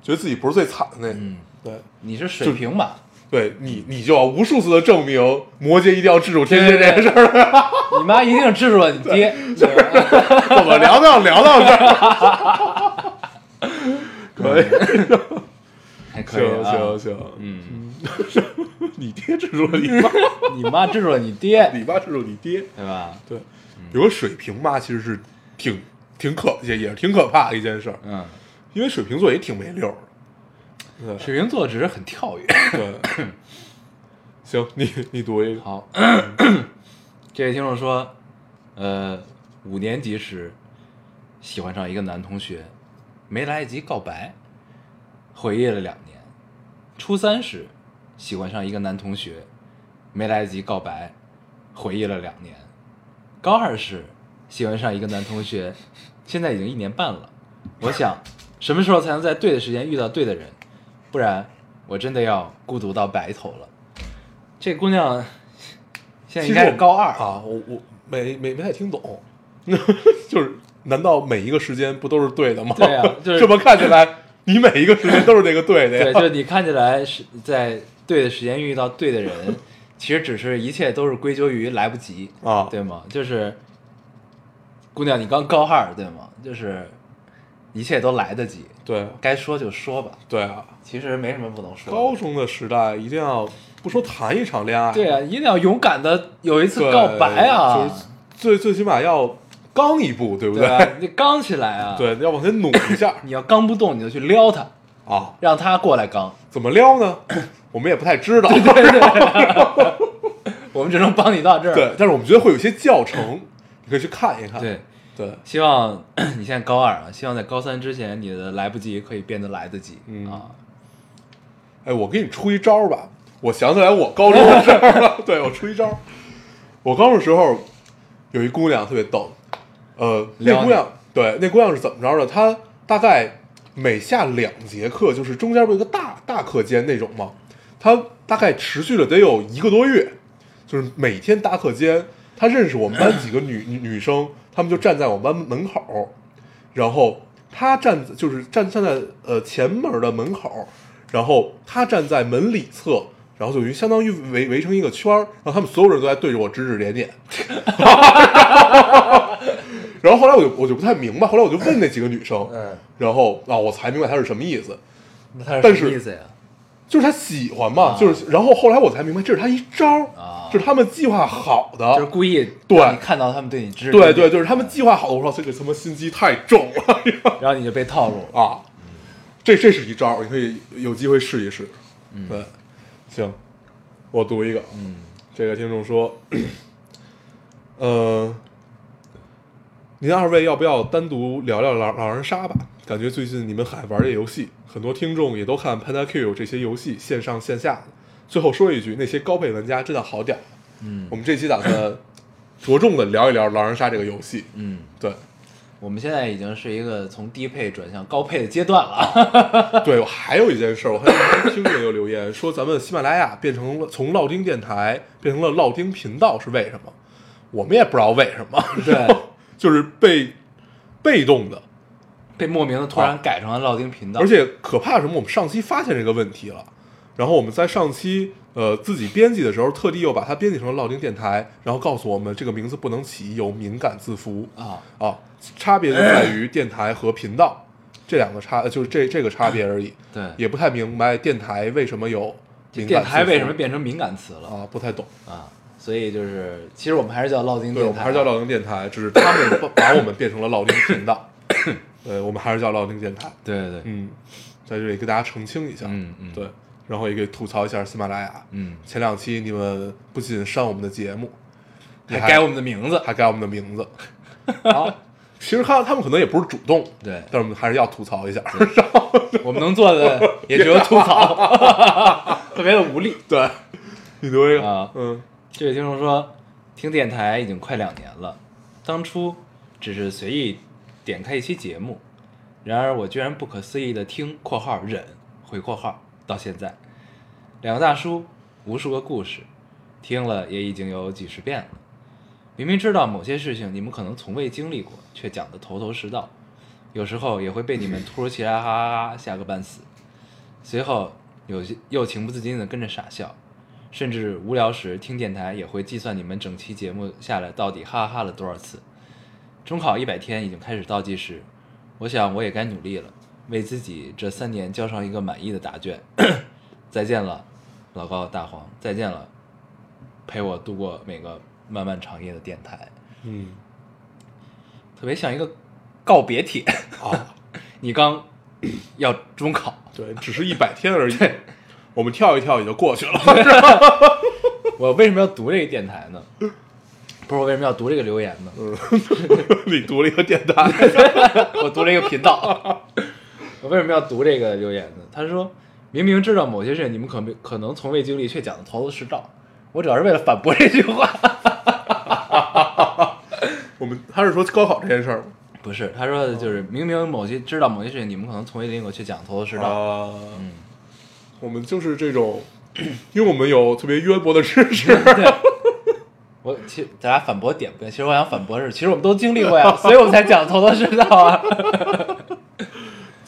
Speaker 1: 觉得自己不是最惨的那个。
Speaker 2: 嗯
Speaker 1: 对，
Speaker 2: 你是水瓶吧？
Speaker 1: 对你，你就要无数次的证明摩羯一定要制住天蝎这件事儿。
Speaker 2: 你妈一定制住了你爹，
Speaker 1: 怎么 聊到聊到这儿？可以，
Speaker 2: 还可以
Speaker 1: 行
Speaker 2: 啊。
Speaker 1: 行行，
Speaker 2: 嗯，
Speaker 1: 你爹制住了你妈，
Speaker 2: 你妈制住了你爹，
Speaker 1: 你妈制住你爹。
Speaker 2: 对吧？
Speaker 1: 对，有个水瓶妈其实是挺挺可也也是挺可怕的一件事儿，
Speaker 2: 嗯，
Speaker 1: 因为水瓶座也挺没溜儿的。对
Speaker 2: 水瓶座只是很跳跃。
Speaker 1: 对，行，你你读一个。
Speaker 2: 好，这位听众说，呃，五年级时喜欢上一个男同学，没来得及告白，回忆了两年。初三时喜欢上一个男同学，没来得及告白，回忆了两年。高二时喜欢上一个男同学，现在已经一年半了。我想，什么时候才能在对的时间遇到对的人？不然我真的要孤独到白头了。这姑娘现在应该是高二，
Speaker 1: 啊，我我没没没太听懂，就是难道每一个时间不都是对的吗？
Speaker 2: 对啊就是
Speaker 1: 这么看起来，你每一个时间都是那个对的呀。
Speaker 2: 对，就是你看起来是在对的时间遇到对的人，其实只是一切都是归咎于来不及
Speaker 1: 啊
Speaker 2: 对吗？就是姑娘，你刚高二对吗？就是一切都来得及，
Speaker 1: 对
Speaker 2: 该说就说吧，
Speaker 1: 对啊，
Speaker 2: 其实没什么不能说的。
Speaker 1: 高中的时代一定要不说谈一场恋爱，
Speaker 2: 对啊，一定要勇敢的有一次告白啊，
Speaker 1: 就是最最起码要刚一步，对不
Speaker 2: 对吧？你刚起来啊，，
Speaker 1: 对，要往前努一下
Speaker 2: 你要刚不动，你就去撩他，
Speaker 1: 啊。
Speaker 2: 让他过来刚。
Speaker 1: 怎么撩呢？我们也不太知道。
Speaker 2: 对对对 我们只能帮你到这儿。
Speaker 1: 对，但是我们觉得会有些教程，你可以去看一看。
Speaker 2: 对，
Speaker 1: 对
Speaker 2: 希望 你现在高二啊，希望在高三之前，你的来不及可以变得来得及、
Speaker 1: 嗯
Speaker 2: 啊。
Speaker 1: 哎，我给你出一招吧，我想起来我高中的事儿了。对，我出一招。我高中的时候有一姑娘特别逗，呃，那姑娘对那姑娘是怎么着的？她大概每下两节课，就是中间不有一个大大课间那种吗？她大概持续了得有一个多月，就是每天大课间，她认识我们班几个女女女生，她们就站在我们班门口，然后他站就是站站在呃前门的门口，然后他站在门里侧，然后就于相当于围围成一个圈儿，然后他们所有人都在对着我指指点点。然后后来我就我就不太明白，后来我就问那几个女生，
Speaker 2: 嗯，
Speaker 1: 然后啊我才明白他是什么意思，但是
Speaker 2: 是什么意思呀？
Speaker 1: 就是他喜欢嘛，
Speaker 2: 啊。
Speaker 1: 就是然后后来我才明白这是他一招，
Speaker 2: 啊。
Speaker 1: 这是他们计划好的，
Speaker 2: 就是故意
Speaker 1: 对
Speaker 2: 你看到他们对你指指
Speaker 1: 对对，就是他们计划好的。我说这个他妈心机太重了
Speaker 2: 然后你就被套路了。
Speaker 1: 啊！这这是一招，你可以有机会试一试。对，行，我读一个。
Speaker 2: 嗯，
Speaker 1: 这个听众说，呃，您二位要不要单独聊聊狼狼人杀吧？感觉最近你们还玩这游戏，很多听众也都看 Panda Q 这些游戏，线上线下的。最后说一句，那些高配玩家真的好屌。
Speaker 2: 嗯
Speaker 1: 我们这期打算 着重的聊一聊狼人杀这个游戏。
Speaker 2: 嗯，
Speaker 1: 对，
Speaker 2: 我们现在已经是一个从低配转向高配的阶段了。
Speaker 1: 对，还有一件事儿，我还听见有留言说，咱们喜马拉雅变成了从老丁电台变成了老丁频道是为什么？我们也不知道为什么，
Speaker 2: 对，
Speaker 1: 就是被被动的，
Speaker 2: 被莫名的突然改成了老丁频道，
Speaker 1: 而且可怕什么？我们上期发现这个问题了，然后我们在上期呃自己编辑的时候，特地又把它编辑成了老丁电台，然后告诉我们这个名字不能起有敏感字符
Speaker 2: 啊，
Speaker 1: 啊，差别就在于电台和频道这两个差，呃就是这这个差别而已。
Speaker 2: 对，
Speaker 1: 也不太明白电台为什么有敏感
Speaker 2: 电台为什么变成敏感词了
Speaker 1: 啊？不太懂。
Speaker 2: 啊？所以就是，其实我们还是叫老丁
Speaker 1: 对，我
Speaker 2: 电台啊，
Speaker 1: 们还是叫老丁电台，只是他们把把我们变成了老丁频道。对，我们还是叫老丁电台。
Speaker 2: 对对对，
Speaker 1: 嗯，在这里给大家澄清一下。
Speaker 2: 嗯嗯
Speaker 1: 对，然后也可以吐槽一下喜马拉雅。
Speaker 2: 嗯，
Speaker 1: 前两期你们不仅删我们的节目，你
Speaker 2: 还改我们的名字，
Speaker 1: 还改我们的名字。好，其实看他们可能也不是主动，
Speaker 2: 对，
Speaker 1: 但是我们还是要吐槽一下。
Speaker 2: 我们能做的 也只有吐槽，特别的无力。
Speaker 1: 对，你读一个
Speaker 2: 啊。
Speaker 1: 嗯。
Speaker 2: 这位听众说，听电台已经快两年了，当初只是随意点开一期节目，然而我居然不可思议的听（括号忍回括号）到现在，两个大叔，无数个故事，听了也已经有几十遍了。明明知道某些事情你们可能从未经历过，却讲得头头是道，有时候也会被你们突如其来哈哈哈吓个半死。随后有些又情不自禁的跟着傻笑，甚至无聊时听电台也会计算你们整期节目下来到底哈哈了多少次。中考一百天已经开始倒计时，我想我也该努力了，为自己这三年交上一个满意的答卷。再见了，老高大黄，再见了，陪我度过每个漫漫长夜的电台。
Speaker 1: 嗯
Speaker 2: 特别像一个告别帖。
Speaker 1: 啊，
Speaker 2: 你刚 要中考，
Speaker 1: 对，只是一百天而已，我们跳一跳也就过去了。
Speaker 2: 我为什么要读这个电台呢？不是我为什么要读这个留言呢？
Speaker 1: 嗯，你读了一个电台，
Speaker 2: 我读了一个频道。我为什么要读这个留言呢？他说明明知道某些事情你们可没可能从未经历，却讲的头头是道。我主要是为了反驳这句话。
Speaker 1: 我们他是说高考这件事儿吗？
Speaker 2: 不是，他说的就是明明某些知道某些事情你们可能从未经历过，却讲头头是道。
Speaker 1: 啊，
Speaker 2: 嗯，
Speaker 1: 我们就是这种，因为我们有特别渊博的知识。
Speaker 2: 我其实咱俩反驳点不一样，其实我想反驳是，其实我们都经历过呀，所以我们才讲头头是道啊。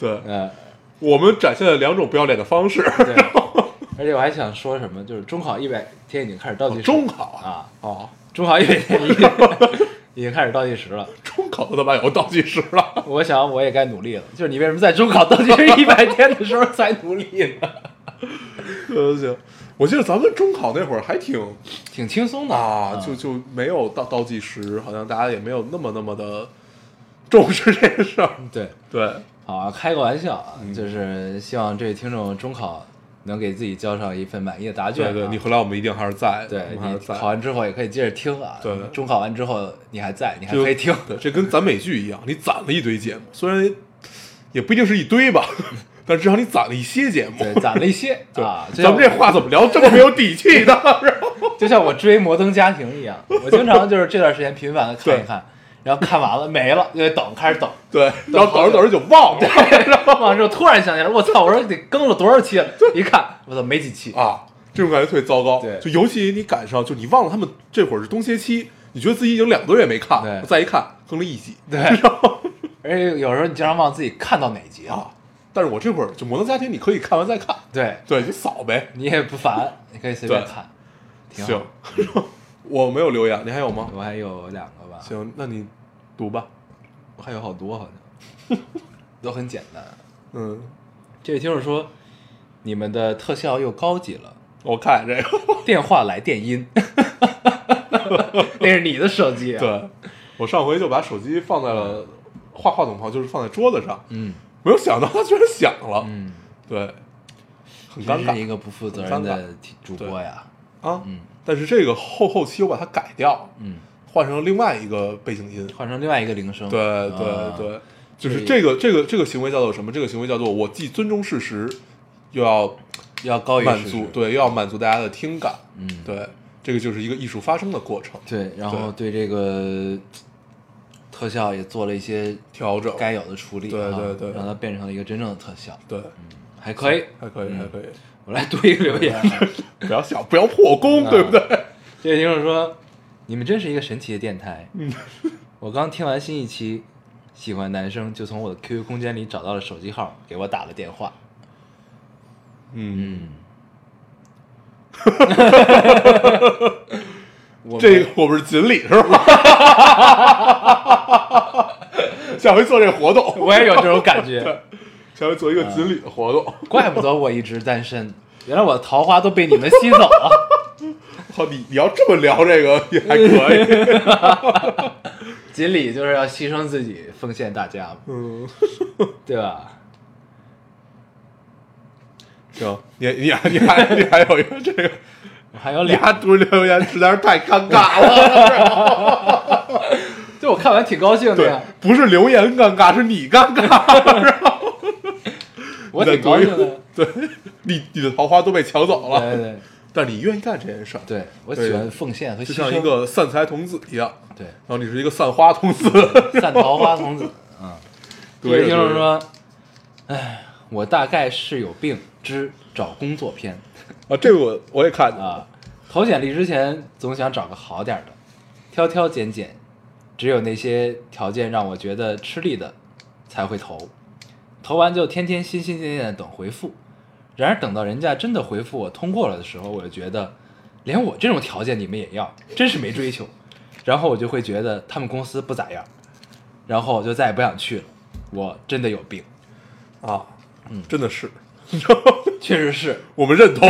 Speaker 1: 对，
Speaker 2: 嗯，
Speaker 1: 我们展现了两种不要脸的方式。
Speaker 2: 对。而且我还想说什么，就是中考一百天已经开始倒计时，
Speaker 1: 中考啊
Speaker 2: 啊，
Speaker 1: 哦，
Speaker 2: 中考一百天已经 已经开始倒计时了。
Speaker 1: 中考都他妈有倒计时了。
Speaker 2: 我想我也该努力了，就是你为什么在中考倒计时一百天的时候才努力呢？
Speaker 1: 呃，行，我记得咱们中考那会儿还挺
Speaker 2: 挺轻松的
Speaker 1: 啊，
Speaker 2: 嗯
Speaker 1: 就就没有倒倒计时，好像大家也没有那么那么的重视这个事儿。
Speaker 2: 对，
Speaker 1: 对，
Speaker 2: 好啊，开个玩笑就是希望这位听众中考能给自己交上一份满意的答卷、啊。
Speaker 1: 对对，你回来我们一定还是在，
Speaker 2: 对你
Speaker 1: 还是在。
Speaker 2: 考完之后也可以接着听啊。
Speaker 1: 对
Speaker 2: 中考完之后你还在，你还可以听。
Speaker 1: 对，这跟攒美剧一样，你攒了一堆节目，虽然也不一定是一堆吧，但至少你攒了一些节目。
Speaker 2: 对，攒了一些
Speaker 1: 对
Speaker 2: 啊。
Speaker 1: 咱们这话怎么聊这么没有底气呢？
Speaker 2: 就像我追《摩登家庭》一样，我经常就是这段时间频繁的看一看，然后看完了没了，就得等，开始等。
Speaker 1: 对，然后等着等着就忘了
Speaker 2: 忘了之后突然想起来，我操！我说得更了多少期了？一看，我操，没几期。
Speaker 1: 啊，这种感觉特别糟糕。
Speaker 2: 对
Speaker 1: 就尤其你赶上，就你忘了他们这会儿是冬歇期，你觉得自己已经两个月没看，
Speaker 2: 了
Speaker 1: 再一看更了一集。
Speaker 2: 对
Speaker 1: 然后
Speaker 2: 而且有时候你经常忘自己看到哪集。
Speaker 1: 啊，但是我这会儿就《摩登家庭》，你可以看完再看，
Speaker 2: 对，
Speaker 1: 对你扫呗。
Speaker 2: 你也不烦，你可以随便看，挺
Speaker 1: 行。我没有留言，你还有吗？
Speaker 2: 我还有两个吧，
Speaker 1: 行，那你读吧。
Speaker 2: 我还有好多好像，都很简单。
Speaker 1: 嗯，
Speaker 2: 这位听众说，你们的特效又高级了，
Speaker 1: 我看这个。
Speaker 2: 电话来电音，那是你的手机啊？，
Speaker 1: 对，我上回就把手机放在了话话筒旁，就是放在桌子上，
Speaker 2: 嗯
Speaker 1: 没有想到它居然响了。
Speaker 2: 嗯，
Speaker 1: 对，很尴尬
Speaker 2: 是一个不负责任的主播呀。
Speaker 1: 啊。
Speaker 2: 嗯
Speaker 1: 但是这个后后期我把它改掉，
Speaker 2: 嗯，
Speaker 1: 换成另外一个背景音。
Speaker 2: 换成另外一个铃声。
Speaker 1: 对对
Speaker 2: 啊
Speaker 1: 对，就是这个这个这个行为叫做什么？这个行为叫做我既尊重事实，又要
Speaker 2: 要高于
Speaker 1: 满足对，又要满足大家的听感。
Speaker 2: 嗯，
Speaker 1: 对，这个就是一个艺术发生的过程。
Speaker 2: 对，然后对这个特效也做了一些
Speaker 1: 调整
Speaker 2: 该有的处理，啊
Speaker 1: 对对对
Speaker 2: 让它变成了一个真正的特效，
Speaker 1: 对，
Speaker 2: 还可以。
Speaker 1: 还可以，
Speaker 2: 嗯
Speaker 1: 还可以，
Speaker 2: 我来读一个留言啊，
Speaker 1: 不要笑，不要破功，
Speaker 2: 啊
Speaker 1: 对不对？
Speaker 2: 这位听众说：“你们真是一个神奇的电台。
Speaker 1: 嗯
Speaker 2: 我刚听完新一期，喜欢男生就从我的 QQ 空间里找到了手机号，给我打了电话。
Speaker 1: 嗯，
Speaker 2: 嗯，我
Speaker 1: 这个我们是锦鲤是吧？下回做这个活动，
Speaker 2: 我也有这种感觉，
Speaker 1: 下回做一个锦鲤的活动。
Speaker 2: 怪不得我一直单身，原来我的桃花都被你们吸走了。
Speaker 1: 好，你你要这么聊这个 也还可以。
Speaker 2: 锦鲤就是要牺牲自己，奉献大家嘛，
Speaker 1: 嗯，
Speaker 2: 对吧？
Speaker 1: 行，你你还你还你还有一个这个，
Speaker 2: 我还有
Speaker 1: 你
Speaker 2: 俩，
Speaker 1: 还读留言实在是太尴尬了。
Speaker 2: 就我看完挺高兴的呀，，
Speaker 1: 不是留言尴尬，是你尴尬。
Speaker 2: 我挺高兴的。
Speaker 1: 对，你你的桃花都被抢走了，
Speaker 2: 对对
Speaker 1: 但你愿意干这件事儿，
Speaker 2: 对，我喜欢奉献和牺牲，
Speaker 1: 就像一个散财童子一样。
Speaker 2: 对
Speaker 1: 然后你是一个散花童子，
Speaker 2: 散桃花童子。嗯，这
Speaker 1: 对
Speaker 2: 位听众说：“哎，我大概是有病之找工作篇
Speaker 1: 啊，这个我我也看，
Speaker 2: 啊。投简历之前总想找个好点儿的，挑挑拣拣，只有那些条件让我觉得吃力的才会投。投完就天天心心念念的等回复，然而等到人家真的回复我通过了的时候，我就觉得，连我这种条件你们也要，真是没追求。然后我就会觉得他们公司不咋样，然后我就再也不想去了。我真的有病，
Speaker 1: 啊，
Speaker 2: 嗯
Speaker 1: 真的是，
Speaker 2: 确实是，
Speaker 1: 我们认同。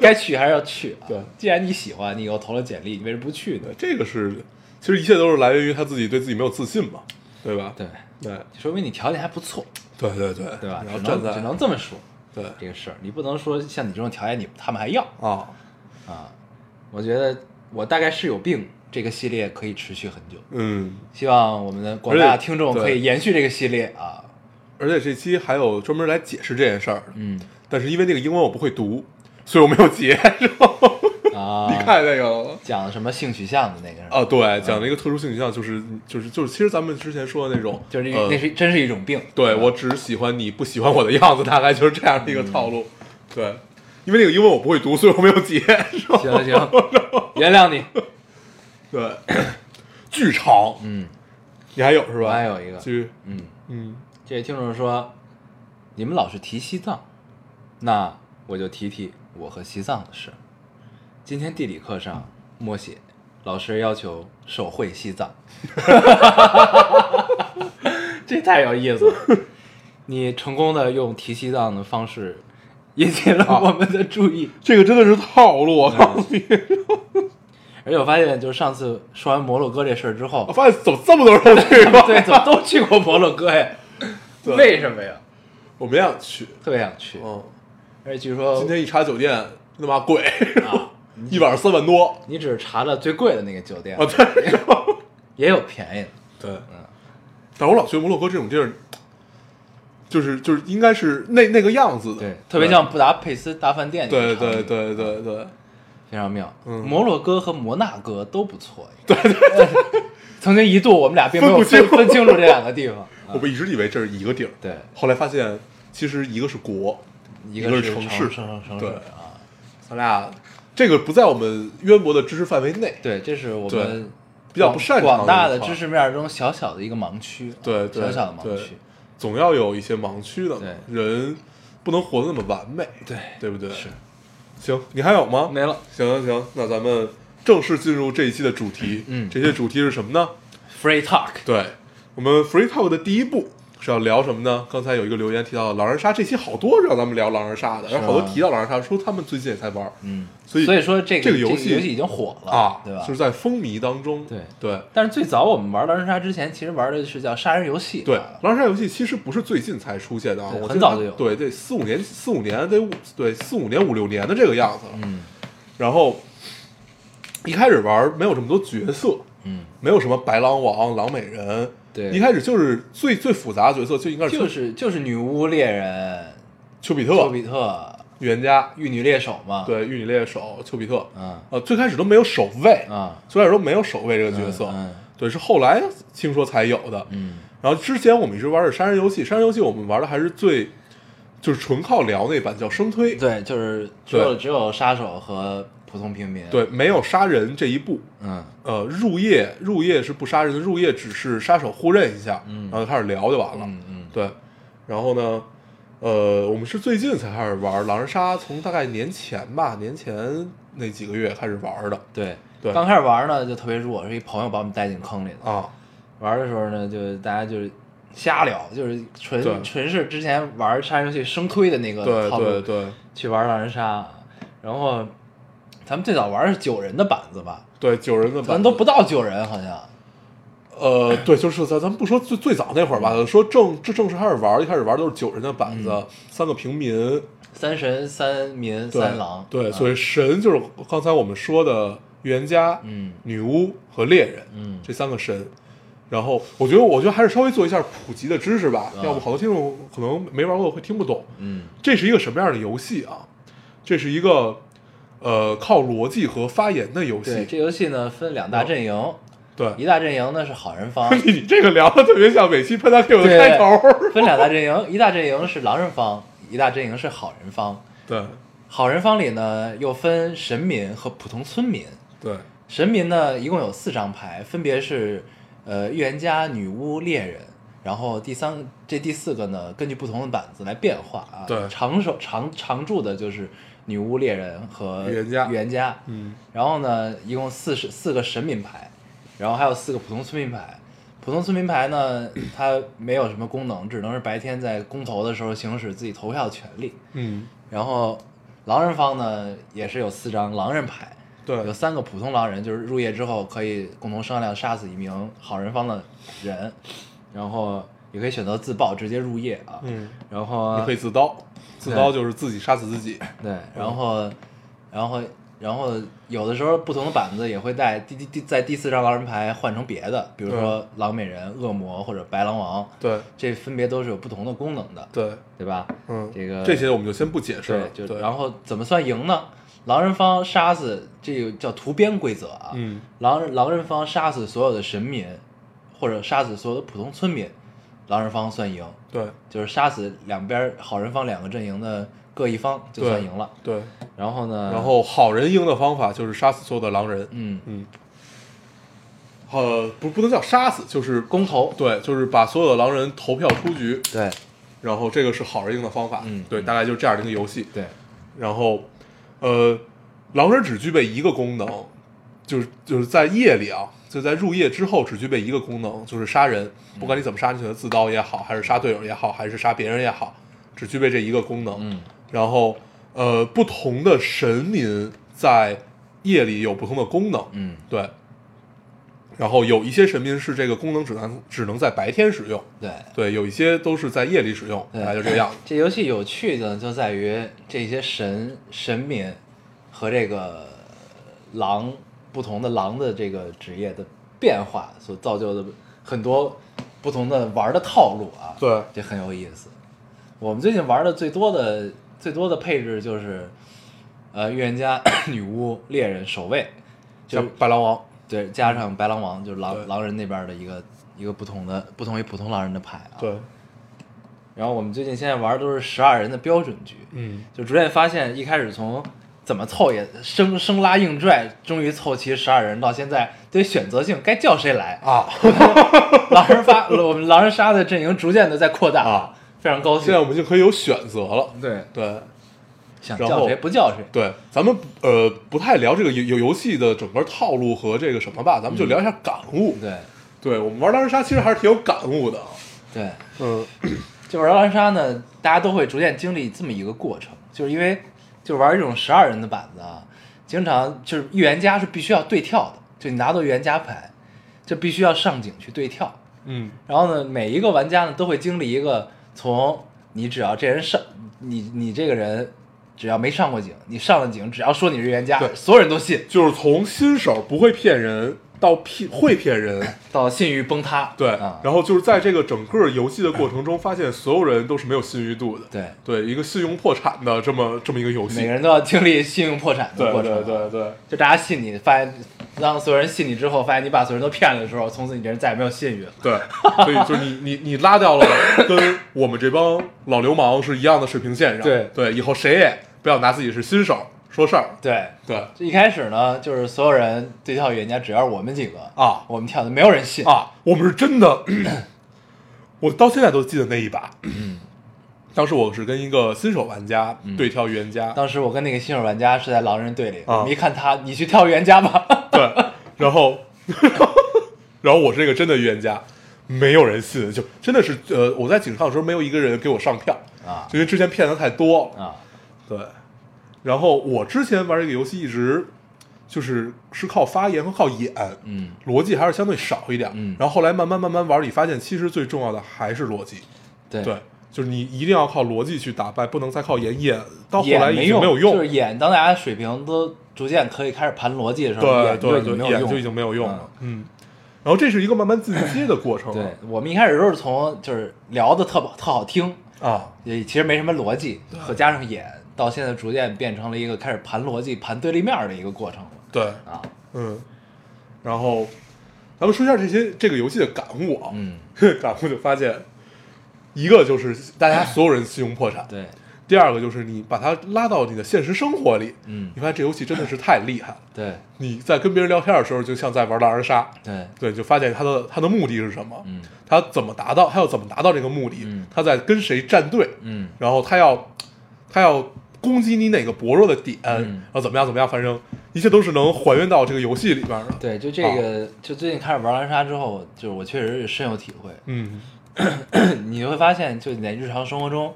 Speaker 2: 该去还是要去、啊。
Speaker 1: 对，
Speaker 2: 既然你喜欢，你又投了简历，你为什么不去呢？
Speaker 1: 这个是，其实一切都是来源于他自己对自己没有自信嘛，对吧？
Speaker 2: 对，
Speaker 1: 对
Speaker 2: 说明你条件还不错，
Speaker 1: 对对对，
Speaker 2: 对吧？只能只能这么说
Speaker 1: 对
Speaker 2: 这个事儿，你不能说像你这种条件，你他们还要
Speaker 1: 啊，
Speaker 2: 啊。我觉得我大概是有病，这个系列可以持续很久。
Speaker 1: 嗯，
Speaker 2: 希望我们的广大听众可以延续这个系列啊。
Speaker 1: 而且这期还有专门来解释这件事儿，
Speaker 2: 嗯
Speaker 1: 但是因为那个英文我不会读，所以我没有截。是吧
Speaker 2: 啊，
Speaker 1: 你看那个了 吗
Speaker 2: 讲什么性取向的那个人
Speaker 1: 啊，对，讲了一个特殊性取向，就是就是就是，其实咱们之前说的那种，
Speaker 2: 就是
Speaker 1: 呃
Speaker 2: 那是真是一种病。
Speaker 1: 对我只喜欢你不喜欢我的样子，大概就是这样的一个套路。对，因为那个英文我不会读，所以我没有截。是 吧
Speaker 2: 行了行，原谅你。
Speaker 1: 对，巨长，
Speaker 2: 嗯，
Speaker 1: 你还有是吧？
Speaker 2: 我还有一个，
Speaker 1: 巨，
Speaker 2: 嗯，
Speaker 1: 嗯，
Speaker 2: 这位听众说，你们老是提西藏，那我就提提我和西藏的事。今天地理课上默写，老师要求手绘西藏，这太有意思了。你成功的用提西藏的方式引起了我们的注意，
Speaker 1: 这个真的是套路，我告诉你，
Speaker 2: 而且我发现，就是上次说完摩洛哥这事儿之后
Speaker 1: 我，发现怎么这么多人都去过？
Speaker 2: 对，怎么都去过摩洛哥呀？
Speaker 1: 对。
Speaker 2: 为什么呀？
Speaker 1: 我没想去，
Speaker 2: 特别想去，
Speaker 1: 嗯，
Speaker 2: 而且据说
Speaker 1: 今天一查酒店，他妈贵，
Speaker 2: 啊，
Speaker 1: 一晚上三万多
Speaker 2: 你只是查了最贵的那个酒店
Speaker 1: 啊！，对，
Speaker 2: 也有便宜的。
Speaker 1: 对，嗯但我老觉得摩洛哥这种地儿，就是就是应该是那那个样子的，
Speaker 2: 对，特别像布达佩斯大饭店那
Speaker 1: 对对对对对，
Speaker 2: 非常妙。
Speaker 1: 嗯
Speaker 2: 摩洛哥和摩纳哥都不错。对对对曾经一度我们俩并没有分
Speaker 1: 分清
Speaker 2: 楚这两个地方。啊
Speaker 1: 我们一直以为这是一个地儿，
Speaker 2: 对，
Speaker 1: 后来发现其实一个是国，
Speaker 2: 一
Speaker 1: 个
Speaker 2: 个是城
Speaker 1: 市
Speaker 2: 城城市
Speaker 1: 对
Speaker 2: 啊。
Speaker 1: 咱俩这个不在我们渊博的知识范围内，
Speaker 2: 对，这是我们
Speaker 1: 比较不擅长
Speaker 2: 广大的知识面中小小的一个盲区。啊
Speaker 1: 对对
Speaker 2: 小小的盲区。
Speaker 1: 总要有一些盲区的人不能活得那么完美，
Speaker 2: 对
Speaker 1: 对不对？
Speaker 2: 是
Speaker 1: 行，你还有吗？
Speaker 2: 没了。
Speaker 1: 行行行，那咱们正式进入这一期的主题。
Speaker 2: 嗯
Speaker 1: 这些主题是什么呢
Speaker 2: ？Free talk。
Speaker 1: 对我们 Free Talk 的第一步是要聊什么呢？刚才有一个留言提到狼人杀，这期好多让咱们聊狼人杀的，然后好多提到狼人杀，说他们最近也在玩
Speaker 2: 嗯，
Speaker 1: 所以
Speaker 2: 所以说这个
Speaker 1: 这个游戏
Speaker 2: 游戏已经火了
Speaker 1: 啊，
Speaker 2: 对吧？
Speaker 1: 就是在风靡当中。
Speaker 2: 对
Speaker 1: 对
Speaker 2: 但是最早我们玩狼人杀之前，其实玩的是叫杀人游戏。
Speaker 1: 对
Speaker 2: 啊，
Speaker 1: 狼人杀游戏其实不是最近才出现的
Speaker 2: 很早就有
Speaker 1: 对对，四五年四五年得五对四五年五六年的这个样子了。
Speaker 2: 嗯
Speaker 1: 然后一开始玩没有这么多角色，
Speaker 2: 嗯，
Speaker 1: 没有什么白狼王、狼美人，
Speaker 2: 对。
Speaker 1: 一开始就是最最复杂的角色就应该是
Speaker 2: 就是就是女巫猎人、
Speaker 1: 丘比特、
Speaker 2: 丘比特、
Speaker 1: 预言家，
Speaker 2: 玉女猎手嘛。，
Speaker 1: 对，玉女猎手丘比特，
Speaker 2: 嗯。
Speaker 1: 呃，最开始都没有守卫，
Speaker 2: 啊，
Speaker 1: 最开始都没有守卫这个角色，
Speaker 2: 嗯
Speaker 1: 对，是后来听说才有的。
Speaker 2: 嗯。
Speaker 1: 然后之前我们一直玩的杀人游戏，杀人游戏我们玩的还是最就是纯靠聊那版叫生推，
Speaker 2: 对，就是只有只有杀手和普通平民。，
Speaker 1: 对，没有杀人这一步。
Speaker 2: 嗯
Speaker 1: 呃，入夜入夜是不杀人的，入夜只是杀手互认一下，
Speaker 2: 嗯
Speaker 1: 然后就开始聊就完了。
Speaker 2: 嗯嗯，
Speaker 1: 对，然后呢，呃，我们是最近才开始玩狼人杀，从大概年前吧，年前那几个月开始玩的
Speaker 2: 对
Speaker 1: 对
Speaker 2: 刚开始玩呢就特别弱，是一朋友把我们带进坑里的。
Speaker 1: 啊。
Speaker 2: 玩的时候呢，就大家就是瞎聊，就是纯纯是之前玩杀人游戏生推的那个套路
Speaker 1: 对对对
Speaker 2: 去玩狼人杀，然后咱们最早玩的是九人的板子吧，
Speaker 1: 对，九人的版
Speaker 2: 咱都不到九人好像。
Speaker 1: 呃，对，就是咱咱们不说最最早那会儿吧，说正这正式开始玩，一开始玩都是九人的板子，三个平民，
Speaker 2: 三神、三民、三狼，
Speaker 1: 对，
Speaker 2: 啊
Speaker 1: 所以神就是刚才我们说的预言家、
Speaker 2: 嗯
Speaker 1: 女巫和猎人，
Speaker 2: 嗯
Speaker 1: 这三个神。然后我觉得，我觉得还是稍微做一下普及的知识吧，
Speaker 2: 啊
Speaker 1: 要不好多听众可能没玩过会听不懂。
Speaker 2: 嗯
Speaker 1: 这是一个什么样的游戏啊？这是一个呃靠逻辑和发言的游
Speaker 2: 对，
Speaker 1: 戏。
Speaker 2: 这游戏呢分两大阵营，
Speaker 1: 对，
Speaker 2: 一大阵营呢是好人方，
Speaker 1: 你这个聊的特别像每期喷他 Q 的
Speaker 2: 对
Speaker 1: 开头。
Speaker 2: 分两大阵营，一大阵营是狼人方，一大阵营是好人方。
Speaker 1: 对
Speaker 2: 好人方里呢又分神民和普通村民，
Speaker 1: 对
Speaker 2: 神民呢一共有四张牌，分别是呃预言家、女巫、猎人。然后第三这第四个呢，根据不同的板子来变化啊。
Speaker 1: 对
Speaker 2: 常手常常驻的就是女巫、猎人和
Speaker 1: 预言家
Speaker 2: 预言家。
Speaker 1: 嗯
Speaker 2: 然后呢，一共四十四个神明牌，然后还有四个普通村民牌。普通村民牌呢，它没有什么功能，只能是白天在公投的时候行使自己投票的权利。
Speaker 1: 嗯，
Speaker 2: 然后狼人方呢，也是有四张狼人牌，
Speaker 1: 对
Speaker 2: 有三个普通狼人，就是入夜之后可以共同商量杀死一名好人方的人，然后也可以选择自爆直接入夜啊。
Speaker 1: 嗯，
Speaker 2: 然后
Speaker 1: 你可以自刀，自刀就是自己杀死自己。
Speaker 2: 对，然后，然后，然后有的时候不同的板子也会带第第第在第四张狼人牌换成别的，比如说狼美人、恶魔或者白狼王，
Speaker 1: 对
Speaker 2: 这分别都是有不同的功能的，
Speaker 1: 对，
Speaker 2: 对吧？
Speaker 1: 嗯，
Speaker 2: 这个
Speaker 1: 这些我们就先不解释了
Speaker 2: 对，。就
Speaker 1: 对，
Speaker 2: 然后怎么算赢呢？狼人方杀死这个叫图边规则啊，
Speaker 1: 嗯
Speaker 2: 狼人狼人方杀死所有的神民或者杀死所有的普通村民，狼人方算赢，
Speaker 1: 对
Speaker 2: 就是杀死两边好人方两个阵营的各一方就算赢了。
Speaker 1: 对，
Speaker 2: 然后呢？
Speaker 1: 然后好人赢的方法就是杀死所有的狼人。
Speaker 2: 嗯，
Speaker 1: 嗯，呃，不不能叫杀死，就是
Speaker 2: 公投
Speaker 1: 对，就是把所有的狼人投票出局，
Speaker 2: 对
Speaker 1: 然后这个是好人赢的方法。
Speaker 2: 嗯
Speaker 1: 对，大概就是这样的一个游戏。
Speaker 2: 对
Speaker 1: 然后，呃，狼人只具备一个功能，就是就是在夜里啊，就在入夜之后只具备一个功能，就是杀人。不管你怎么杀，你选择自刀也好，还是杀队友也好，还是杀别人也好，只具备这一个功能。
Speaker 2: 嗯
Speaker 1: 然后，呃，不同的神民在夜里有不同的功能。
Speaker 2: 嗯
Speaker 1: 对。然后有一些神民是这个功能只能只能在白天使用，
Speaker 2: 对。
Speaker 1: 对，有一些都是在夜里使用，大
Speaker 2: 对
Speaker 1: 概就这个样子。
Speaker 2: 这游戏有趣的就在于这些神神民和这个狼不同的狼的这个职业的变化所造就的很多不同的玩的套路啊，
Speaker 1: 对。
Speaker 2: 这很有意思。我们最近玩的最多的最多的配置就是，呃，预言家、女巫、猎人、守卫，就
Speaker 1: 像白狼王，
Speaker 2: 对，加上白狼王，就是狼狼人那边的一个一个不同的不同于普通狼人的牌啊。
Speaker 1: 对，
Speaker 2: 然后我们最近现在玩的都是十二人的标准局，
Speaker 1: 嗯，
Speaker 2: 就逐渐发现，一开始从怎么凑也生生拉硬拽，终于凑齐十二人，到现在对选择性该叫谁来
Speaker 1: 啊，
Speaker 2: 狼人发我们狼人杀的阵营逐渐的在扩大
Speaker 1: 啊，
Speaker 2: 非常高兴。
Speaker 1: 现在我们就可以有选择了。
Speaker 2: 对，
Speaker 1: 对
Speaker 2: 想叫谁不叫谁。
Speaker 1: 对，咱们呃不太聊这个游游游戏的整个套路和这个什么吧，咱们就聊一下感悟。
Speaker 2: 对
Speaker 1: 对我们玩狼人杀其实还是挺有感悟的。
Speaker 2: 对，
Speaker 1: 嗯，
Speaker 2: 就玩狼人杀呢，大家都会逐渐经历这么一个过程，就是因为就玩这种十二人的板子啊，经常就是预言家是必须要对跳的，就你拿到预言家牌，就必须要上井去对跳。
Speaker 1: 嗯，
Speaker 2: 然后呢，每一个玩家呢都会经历一个从你只要这人上，你你这个人只要没上过井，你上了井，只要说你是预言家
Speaker 1: 对，
Speaker 2: 所有人都信，
Speaker 1: 就是从新手不会骗人到骗会骗人。
Speaker 2: 到信誉崩塌。
Speaker 1: 对，
Speaker 2: 啊，
Speaker 1: 然后就是在这个整个游戏的过程中，发现所有人都是没有信誉度的。
Speaker 2: 对，
Speaker 1: 对，一个信用破产的这么这么一个游戏。
Speaker 2: 每个人都要经历信用破产的过程。
Speaker 1: 对对对
Speaker 2: 就大家信你，发现当所有人信你之后，发现你把所有人都骗了的时候，从此你这人再也没有信誉了。
Speaker 1: 对，所以就是你你你拉掉了跟我们这帮老流氓是一样的水平线上。
Speaker 2: 对
Speaker 1: 对，以后谁也不要拿自己是新手说事儿。
Speaker 2: 对，
Speaker 1: 对
Speaker 2: 就一开始呢，就是所有人对跳预言家，只要是我们几个
Speaker 1: 啊
Speaker 2: 我们跳的，没有人信。
Speaker 1: 啊，我们是真的，我到现在都记得那一把。当时我是跟一个新手玩家对跳预言家，
Speaker 2: 当时我跟那个新手玩家是在狼人队里，
Speaker 1: 啊
Speaker 2: 我们一看他，你去跳预言家吧。
Speaker 1: 对，然后 然后我是一个真的预言家，没有人信，就真的是呃，我在警上的时候没有一个人给我上票
Speaker 2: 啊
Speaker 1: 就因为之前骗的太多。
Speaker 2: 啊，
Speaker 1: 对，然后我之前玩这个游戏一直就是是靠发言和靠演，
Speaker 2: 嗯，
Speaker 1: 逻辑还是相对少一点。
Speaker 2: 嗯
Speaker 1: 然后后来慢慢慢慢玩，你发现其实最重要的还是逻辑。
Speaker 2: 对
Speaker 1: 对，就是你一定要靠逻辑去打败，不能再靠演演。到后来已经没有用。
Speaker 2: 就是演，当大家水平都逐渐可以开始盘逻辑的时候，
Speaker 1: 对对对，演就已经没有用了。嗯，然后这是一个慢慢进阶的过程。
Speaker 2: 对我们一开始都是从就是聊的特特好听，
Speaker 1: 啊，
Speaker 2: 也其实没什么逻辑，和加上演，到现在逐渐变成了一个开始盘逻辑、盘对立面的一个过程了
Speaker 1: 对，
Speaker 2: 啊。
Speaker 1: 嗯，然后咱们说一下这些这个游戏的感悟啊。
Speaker 2: 嗯，
Speaker 1: 感悟就发现，一个就是大家所有人信用破产，
Speaker 2: 对，
Speaker 1: 第二个就是你把它拉到你的现实生活里，
Speaker 2: 嗯。
Speaker 1: 你发现这游戏真的是太厉害了。
Speaker 2: 对
Speaker 1: 你在跟别人聊天的时候，就像在玩狼人杀，
Speaker 2: 对，
Speaker 1: 对，就发现他的他的目的是什么，
Speaker 2: 嗯。
Speaker 1: 他怎么达到，他要怎么达到这个目的，
Speaker 2: 嗯。
Speaker 1: 他在跟谁站队，
Speaker 2: 嗯。
Speaker 1: 然后他要他要攻击你哪个薄弱的点，
Speaker 2: 嗯
Speaker 1: 然后怎么样怎么样，反正一切都是能还原到这个游戏里边的。
Speaker 2: 对，就这个，就最近开始玩狼人杀之后，就是我确实是深有体会。
Speaker 1: 嗯
Speaker 2: 你会发现，就你在日常生活中，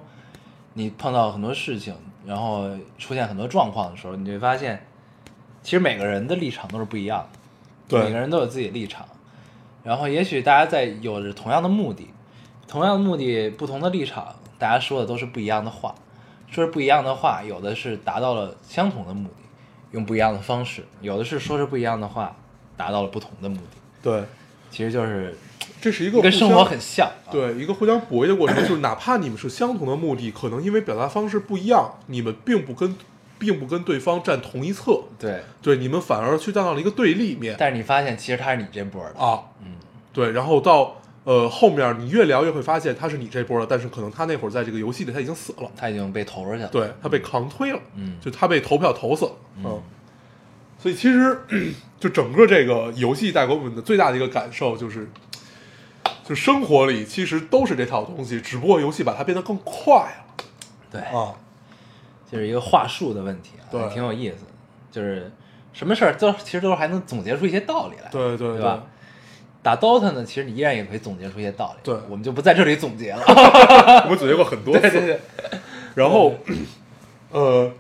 Speaker 2: 你碰到很多事情，然后出现很多状况的时候，你就会发现，其实每个人的立场都是不一样的，
Speaker 1: 对
Speaker 2: 每个人都有自己的立场。然后，也许大家在有着同样的目的，同样的目的，不同的立场，大家说的都是不一样的话，说着不一样的话，有的是达到了相同的目的，用不一样的方式；有的是说着不一样的话，达到了不同的目的。
Speaker 1: 对，
Speaker 2: 其实就是
Speaker 1: 这是一个互
Speaker 2: 跟生活
Speaker 1: 相
Speaker 2: 很像、啊。
Speaker 1: 对一个互相博弈的过程，就是哪怕你们是相同的目的，可能因为表达方式不一样，你们并不跟并不跟对方站同一侧，
Speaker 2: 对，
Speaker 1: 对，你们反而去站到了一个对立面。
Speaker 2: 但是你发现其实他是你这波的，
Speaker 1: 啊，
Speaker 2: 嗯，
Speaker 1: 对，然后到呃后面你越聊越会发现他是你这波的，但是可能他那会儿在这个游戏里他已经死了，
Speaker 2: 他已经被投出去了。，
Speaker 1: 对他被扛推了，
Speaker 2: 嗯。
Speaker 1: 就他被投票投死。了，
Speaker 2: 嗯。
Speaker 1: 所以其实 就整个这个游戏带给我们的最大的一个感受就是，就生活里其实都是这套东西，只不过游戏把它变得更快了。
Speaker 2: 对，
Speaker 1: 啊，
Speaker 2: 就是一个话术的问题啊，
Speaker 1: 对。
Speaker 2: 挺有意思。的。就是什么事儿都其实都还能总结出一些道理来，
Speaker 1: 对对
Speaker 2: 对吧？打 DOTA 呢，其实你依然也可以总结出一些道理，
Speaker 1: 对
Speaker 2: 我们就不在这里总结了。
Speaker 1: 我们总结过很多次，
Speaker 2: 对对对，
Speaker 1: 然后，呃，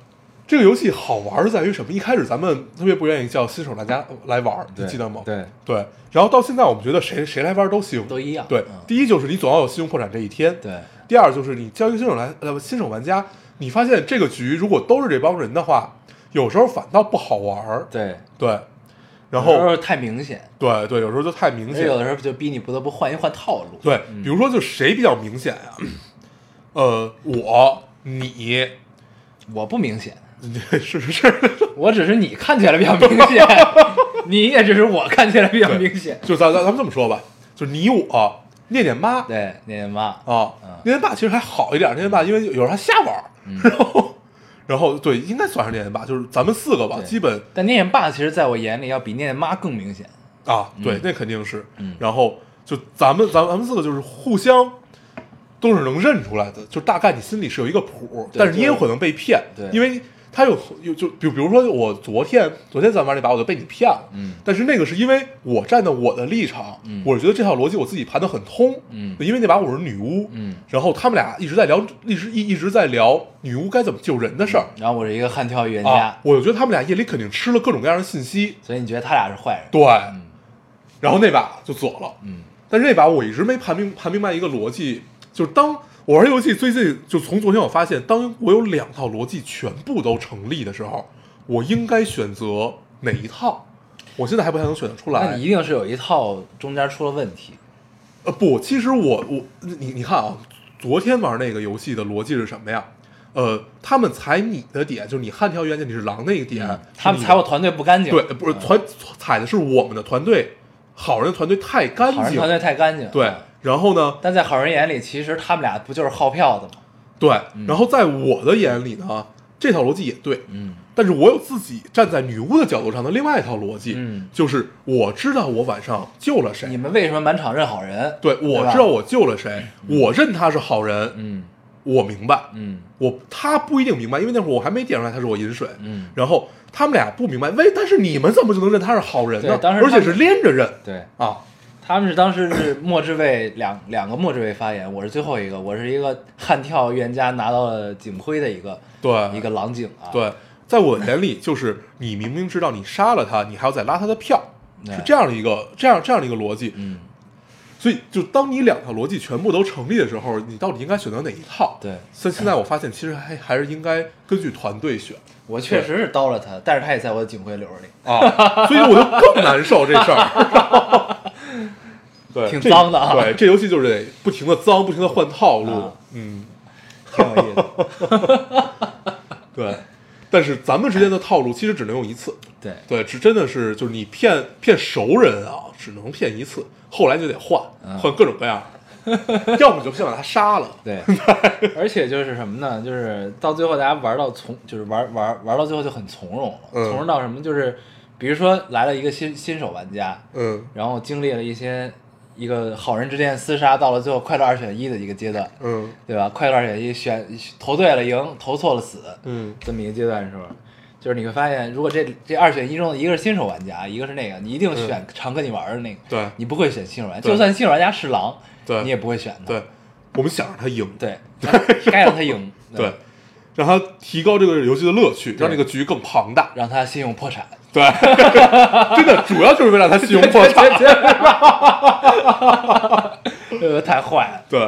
Speaker 1: 这个游戏好玩儿在于什么？一开始咱们特别不愿意叫新手玩家来玩，你记得吗？
Speaker 2: 对，
Speaker 1: 对。然后到现在，我们觉得谁谁来玩都行，
Speaker 2: 都一样。
Speaker 1: 对
Speaker 2: 嗯，
Speaker 1: 第一就是你总要有信用破产这一天，
Speaker 2: 对
Speaker 1: 第二就是你叫一个新手来呃新手玩家，你发现这个局如果都是这帮人的话，有时候反倒不好玩儿。
Speaker 2: 对，
Speaker 1: 对，然后
Speaker 2: 有时候太明显，
Speaker 1: 对对，有时候就太明显。
Speaker 2: 有。的时候就逼你不得不换一换套路。
Speaker 1: 对，比如说就谁比较明显呀、呃，我你
Speaker 2: 我不明显，
Speaker 1: 是 是。是，
Speaker 2: 我只是你看起来比较明显，你也只是我看起来比较明显。
Speaker 1: 就咱咱咱们这么说吧，就是你我念念妈
Speaker 2: 对，念念妈，
Speaker 1: 啊
Speaker 2: 嗯，
Speaker 1: 念念爸其实还好一点，念念爸因为有时候他瞎玩儿，然后然后对，应该算是念念爸，就是咱们四个吧，基本
Speaker 2: 但念念爸其实在我眼里要比念念妈更明显。
Speaker 1: 啊，对，那肯定是。
Speaker 2: 嗯，
Speaker 1: 然后就咱们咱们咱们四个就是互相。都是能认出来的，就大概你心里是有一个谱，但是你也有可能被骗，
Speaker 2: 对。
Speaker 1: 因为他有有就比比如说我昨天昨天咱玩那把我就被你骗了，
Speaker 2: 嗯。
Speaker 1: 但是那个是因为我站在我的立场，
Speaker 2: 嗯。
Speaker 1: 我觉得这套逻辑我自己盘的很通，
Speaker 2: 嗯。
Speaker 1: 因为那把我是女巫，
Speaker 2: 嗯。
Speaker 1: 然后他们俩一直在聊，一直一一直在聊女巫该怎么救人的事儿、
Speaker 2: 然后我是一个悍跳预言
Speaker 1: 啊
Speaker 2: 家，，
Speaker 1: 我就觉得他们俩夜里肯定吃了各种各样的信息，
Speaker 2: 所以你觉得他俩是坏人？
Speaker 1: 对，
Speaker 2: 嗯。
Speaker 1: 然后那把就左了，
Speaker 2: 嗯。
Speaker 1: 但是那把我一直没盘明盘明白一个逻辑，就是当我玩游戏最近就从昨天我发现，当我有两套逻辑全部都成立的时候，我应该选择哪一套？我现在还不太能选得出来。
Speaker 2: 那你一定是有一套中间出了问题。
Speaker 1: 呃不，其实我我你你看啊，昨天玩那个游戏的逻辑是什么呀？呃，他们踩你的点，就是你悍跳冤家，你是狼那个点，
Speaker 2: 嗯他们踩我团队不干净，
Speaker 1: 对，不是团踩的是我们的团队，好人的团队太干净，
Speaker 2: 好人团队太干净。
Speaker 1: 对，然后呢，
Speaker 2: 但在好人眼里，其实他们俩不就是耗票的吗？
Speaker 1: 对，然后在我的眼里呢，这套逻辑也对，
Speaker 2: 嗯。
Speaker 1: 但是我有自己站在女巫的角度上的另外一套逻辑，
Speaker 2: 嗯。
Speaker 1: 就是我知道我晚上救了谁。
Speaker 2: 你，们为什么满场认好人？
Speaker 1: 对我知道我救了谁，我认他是好人，
Speaker 2: 嗯。
Speaker 1: 我明白，
Speaker 2: 嗯。
Speaker 1: 我他不一定明白，因为那会儿我还没点出来他是我饮水，
Speaker 2: 嗯，
Speaker 1: 然后他们俩不明白，为但是你们怎么就能认他是好人呢？
Speaker 2: 当时
Speaker 1: 而且是连着认。
Speaker 2: 对，
Speaker 1: 啊，
Speaker 2: 他们是当时是末置位两 两个末置位发言，我是最后一个，我是一个悍跳预言家拿到了警徽的一个
Speaker 1: 对
Speaker 2: 一个狼警啊。
Speaker 1: 对，在我眼里就是你明明知道你杀了他，你还要再拉他的票，是这样的一个这样这样的一个逻辑，
Speaker 2: 嗯，
Speaker 1: 所以就当你两套逻辑全部都成立的时候，你到底应该选择哪一套？
Speaker 2: 对
Speaker 1: 现现在我发现其实还还是应该根据团队选
Speaker 2: 我确实是刀了他，但是他也在我的警徽流里。
Speaker 1: 啊，所以我就更难受这事儿。对，
Speaker 2: 挺脏的啊
Speaker 1: 对，这游戏就是得不停的脏，不停的换套路。
Speaker 2: 啊
Speaker 1: 嗯，
Speaker 2: 挺有意思。
Speaker 1: 对。但是咱们之间的套路其实只能用一次。
Speaker 2: 对，
Speaker 1: 对，只真的是就是你骗骗熟人啊，只能骗一次，后来就得换，
Speaker 2: 嗯
Speaker 1: 换各种各样。要么就先把他杀了。
Speaker 2: 对，而且就是什么呢？就是到最后大家玩到从，就是玩玩玩到最后就很从容了，
Speaker 1: 嗯
Speaker 2: 从容到什么？就是比如说来了一个新新手玩家，
Speaker 1: 嗯
Speaker 2: 然后经历了一些一个好人之间的厮杀，到了最后快乐二选一的一个阶段，
Speaker 1: 嗯。
Speaker 2: 对吧？快乐二选一选投对了赢，投错了死，
Speaker 1: 嗯
Speaker 2: 这么一个阶段的时候，就是你会发现，如果这这二选一中的一个是新手玩家，一个是那个，你一定选常跟你玩的那个，
Speaker 1: 嗯对。
Speaker 2: 你不会选新手玩家，就算新手玩家是狼，
Speaker 1: 对。
Speaker 2: 你也不会选的，
Speaker 1: 对，我们想让他赢，
Speaker 2: 对，该让他赢，
Speaker 1: 对，让他提高这个游戏的乐趣，让这个局更庞大。
Speaker 2: 让他信用破产，
Speaker 1: 对，真的主要就是为了让他信用破产。
Speaker 2: 呃，太坏了，
Speaker 1: 对，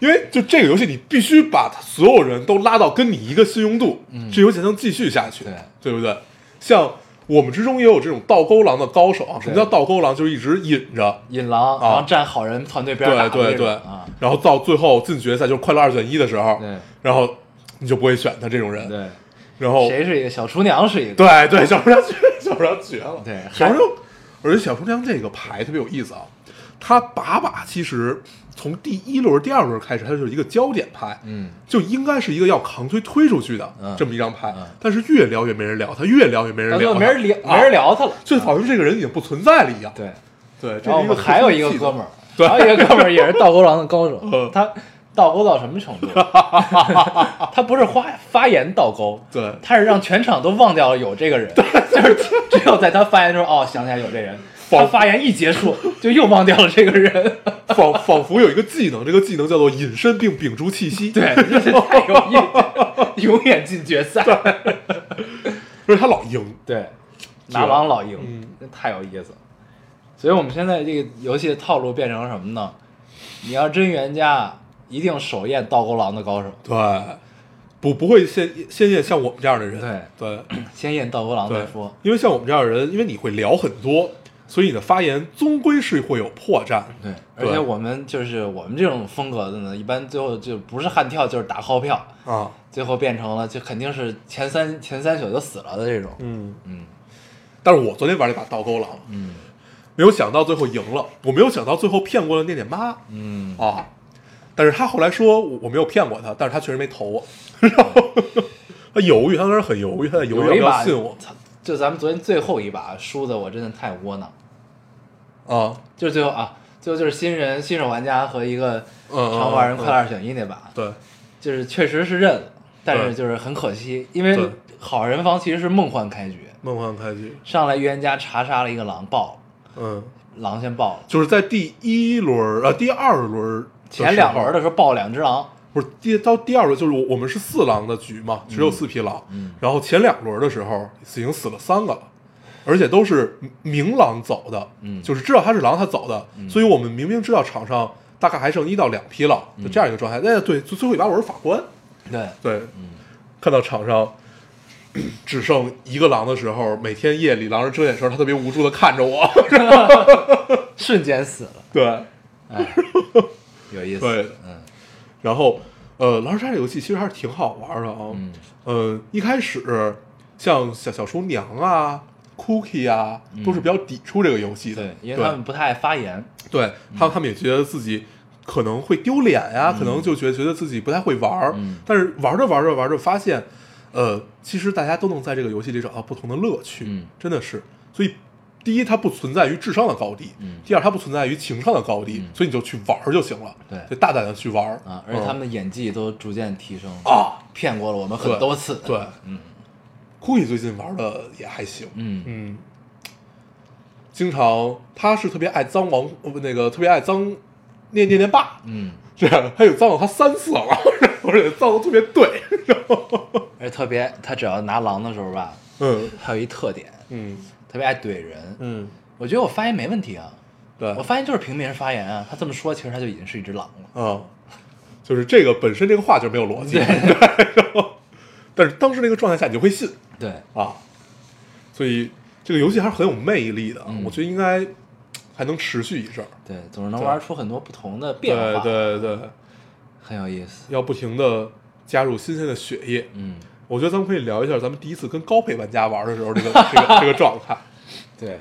Speaker 1: 因为就这个游戏，你必须把他所有人都拉到跟你一个信用度，这游戏才能继续下去，
Speaker 2: 对。
Speaker 1: 对不对？像我们之中也有这种倒钩狼的高手啊。什么叫倒钩狼？就是一直引着，
Speaker 2: 引狼，然后站好人团队边
Speaker 1: 对对对。
Speaker 2: 啊，，
Speaker 1: 然后到最后进决赛就是快乐二选一的时候，
Speaker 2: 对。
Speaker 1: 然后你就不会选他这种人，
Speaker 2: 对，
Speaker 1: 然后
Speaker 2: 谁是一个小厨娘是一个，
Speaker 1: 对对，小厨娘绝，小厨娘绝了。
Speaker 2: 对
Speaker 1: 小厨娘，而且小厨娘这个牌特别有意思啊，它把把其实从第一轮、第二轮开始，它就是一个焦点牌，
Speaker 2: 嗯，
Speaker 1: 就应该是一个要扛推推出去的
Speaker 2: 嗯
Speaker 1: 这么一张牌
Speaker 2: 嗯，
Speaker 1: 但是越聊越没人聊他，越聊越没人聊
Speaker 2: 没人聊，
Speaker 1: 啊
Speaker 2: 没人，聊他了，
Speaker 1: 就好像这个人已经不存在了一样。
Speaker 2: 对。
Speaker 1: 对，这
Speaker 2: 然后我们还有一个哥们儿，
Speaker 1: 对
Speaker 2: 还有一个哥们儿也是倒钩狼的高手
Speaker 1: 嗯，
Speaker 2: 他倒钩到什么程度？他不是发发言倒钩，
Speaker 1: 对
Speaker 2: 他是让全场都忘掉了有这个人，就是只有在他发言的时候，哦，想起来有这人。他发言一结束，就又忘掉了这个人。
Speaker 1: 仿仿佛有一个技能，这个技能叫做隐身并屏住气息。
Speaker 2: 对，太有意思，永远进决赛。
Speaker 1: 不是他老赢，
Speaker 2: 对，拿王老赢，
Speaker 1: 嗯
Speaker 2: 太有意思了。所以我们现在这个游戏的套路变成什么呢？你要真原家，一定首验倒钩狼的高手，
Speaker 1: 对，不不会先先验像我们这样的人，
Speaker 2: 对。
Speaker 1: 对。
Speaker 2: 先验倒钩狼再说。
Speaker 1: 因为像我们这样的人，因为你会聊很多，所以你的发言终归是会有破绽。
Speaker 2: 对，而且我们就是我们这种风格的呢，一般最后就不是悍跳就是打号票，
Speaker 1: 啊，
Speaker 2: 最后变成了就肯定是前三前三宿就死了的这种。
Speaker 1: 嗯，
Speaker 2: 嗯。
Speaker 1: 但是我昨天玩了一把倒钩狼，
Speaker 2: 嗯。
Speaker 1: 没有想到最后赢了，我没有想到最后骗过了念念妈
Speaker 2: 嗯，
Speaker 1: 啊。但是他后来说我我没有骗过他，但是他确实没投我，然后他犹豫，他当时很犹豫，他在犹豫要不要信我。
Speaker 2: 操就咱们昨天最后一把输的，我真的太窝囊。
Speaker 1: 啊，
Speaker 2: 就是最后啊，最后就是新人新手玩家和一个常玩人
Speaker 1: 嗯
Speaker 2: 快乐二选一那把，
Speaker 1: 对。
Speaker 2: 就是确实是认了，但是就是很可惜，因为好人方其实是梦幻开局，
Speaker 1: 梦幻开局，
Speaker 2: 上来预言家查杀了一个狼爆。了嗯，狼先爆了，
Speaker 1: 就是在第一轮啊第二轮的
Speaker 2: 前两轮的时候爆了两只狼，
Speaker 1: 不是第到第二轮，就是我我们是四狼的局嘛，只有四匹狼。
Speaker 2: 嗯
Speaker 1: 然后前两轮的时候已经死了三个了，而且都是明狼走的，
Speaker 2: 嗯
Speaker 1: 就是知道他是狼他走的，所以我们明明知道场上大概还剩一到两匹狼，就这样一个状态。哎，对，最最后一把我是法官，
Speaker 2: 对，
Speaker 1: 对，
Speaker 2: 嗯
Speaker 1: 看到场上。只剩一个狼的时候，每天夜里狼人睁眼的时候，他特别无助的看着我。
Speaker 2: 瞬间死了，
Speaker 1: 对，
Speaker 2: 哎，有意思，
Speaker 1: 对。
Speaker 2: 嗯
Speaker 1: 然后呃，狼人杀这游戏其实还是挺好玩的啊。
Speaker 2: 嗯。
Speaker 1: 呃，一开始像小小厨娘啊、Cookie 啊，都是比较抵触这个游戏的，
Speaker 2: 嗯对，因为他们不太爱发言，
Speaker 1: 对他们他们也觉得自己可能会丢脸呀，可能就觉得觉得自己不太会玩儿，
Speaker 2: 嗯。
Speaker 1: 但是玩着玩着玩着发现，呃，其实大家都能在这个游戏里找到不同的乐趣，
Speaker 2: 嗯。
Speaker 1: 真的是，所以。第一，它不存在于智商的高低；
Speaker 2: 嗯
Speaker 1: 第二，它不存在于情商的高低，
Speaker 2: 嗯
Speaker 1: 所以你就去玩儿就行了，
Speaker 2: 对
Speaker 1: 就大胆的去玩儿
Speaker 2: 啊，而且他们
Speaker 1: 嗯
Speaker 2: 的演技都逐渐提升
Speaker 1: 啊，
Speaker 2: 骗过了我们很多次，
Speaker 1: 对
Speaker 2: 嗯。
Speaker 1: Cookie 最近玩的也还行，
Speaker 2: 嗯
Speaker 1: 嗯，经常他是特别爱脏王，那个特别爱脏念念念爸，
Speaker 2: 嗯，
Speaker 1: 这样他有脏了他三次了，而且脏的特别对，然后
Speaker 2: 而且特别他只要拿狼的时候吧，
Speaker 1: 嗯
Speaker 2: 还有一特点，
Speaker 1: 嗯
Speaker 2: 特别爱怼人，
Speaker 1: 嗯，
Speaker 2: 我觉得我发言没问题啊，
Speaker 1: 对，
Speaker 2: 我发言就是平民发言啊，他这么说，其实他就已经是一只狼了。
Speaker 1: 啊，就是这个本身这个话就没有逻辑，
Speaker 2: 对。
Speaker 1: 然后但是当时那个状态下你就会信。
Speaker 2: 对，
Speaker 1: 啊，所以这个游戏还是很有魅力的，
Speaker 2: 嗯。
Speaker 1: 我觉得应该还能持续一阵儿，
Speaker 2: 对，总是能玩出很多不同的变
Speaker 1: 对
Speaker 2: 化，
Speaker 1: 对对，
Speaker 2: 很有意思。
Speaker 1: 要不停的加入新鲜的血液，
Speaker 2: 嗯，
Speaker 1: 我觉得咱们可以聊一下咱们第一次跟高配玩家玩的时候这个 这个这个状态。
Speaker 2: 对，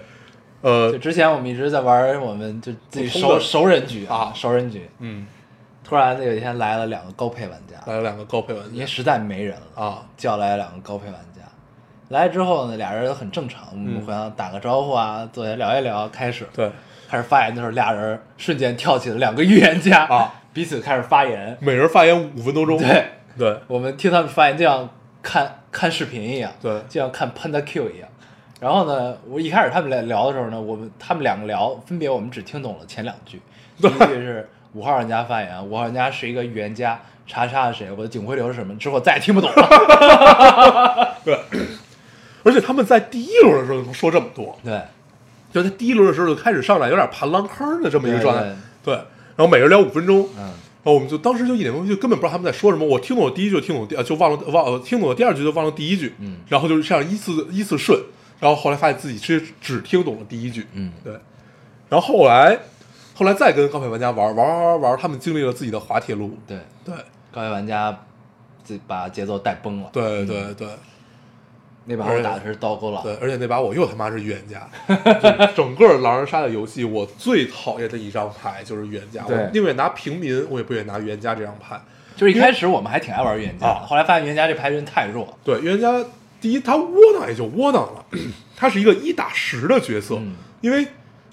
Speaker 1: 呃
Speaker 2: 就，之前我们一直在玩我们就自己熟熟人局
Speaker 1: 啊
Speaker 2: 熟人局。
Speaker 1: 嗯，
Speaker 2: 突然有一天来了两个高配玩家，
Speaker 1: 来了两个高配玩家。
Speaker 2: 因为实在没人了，
Speaker 1: 啊，
Speaker 2: 叫来了两个高配玩家。来之后呢，俩人都很正常，我们
Speaker 1: 嗯
Speaker 2: 互相打个招呼啊，坐下聊一聊，开始
Speaker 1: 对，
Speaker 2: 开始发言的时候，俩人瞬间跳起了两个预言家
Speaker 1: 啊，
Speaker 2: 彼此开始发言。
Speaker 1: 每人发言五分多钟，
Speaker 2: 对，
Speaker 1: 对。
Speaker 2: 我们听他们发言就像看看视频一样，
Speaker 1: 对。
Speaker 2: 就像看 Panda Q 一样。然后呢，我一开始他们俩聊的时候呢，我们他们两个聊，分别我们只听懂了前两句，第一句是五号玩家发言，五号玩家是一个预言家，查查是谁，我的警徽流是什么，之后再也听不懂了。
Speaker 1: 对，而且他们在第一轮的时候能说这么多，
Speaker 2: 对，
Speaker 1: 就在第一轮的时候就开始上来有点盘狼坑的这么一个状态
Speaker 2: 对，
Speaker 1: 对，然后每人聊五分钟，
Speaker 2: 嗯，
Speaker 1: 然后我们就当时就一脸懵逼，就根本不知道他们在说什么。我听懂了第一句，听懂第，呃就忘了忘了听懂了第二句，就忘了第一句。
Speaker 2: 嗯
Speaker 1: 然后就是这样依次依次顺，然后后来发现自己其实只听懂了第一句。
Speaker 2: 嗯
Speaker 1: 对。然后后来后来再跟高配玩家玩玩玩玩玩，他们经历了自己的滑铁卢。
Speaker 2: 对，
Speaker 1: 对
Speaker 2: 高位玩家自把节奏带崩了。
Speaker 1: 对对对
Speaker 2: 那把我打的是刀钩狼。
Speaker 1: 对，而且那把我又他妈是预言家，就是 整个狼人杀的游戏，我最讨厌的一张牌就是预言家。
Speaker 2: 对
Speaker 1: 我宁愿拿平民，我也不愿意拿预言家这张牌。
Speaker 2: 就是一开始我们还挺爱玩预言家的，
Speaker 1: 啊
Speaker 2: 后来发现预言家这牌真太弱。
Speaker 1: 对，预言家第一，他窝囊也就窝囊了，他是一个一打十的角色，
Speaker 2: 嗯
Speaker 1: 因为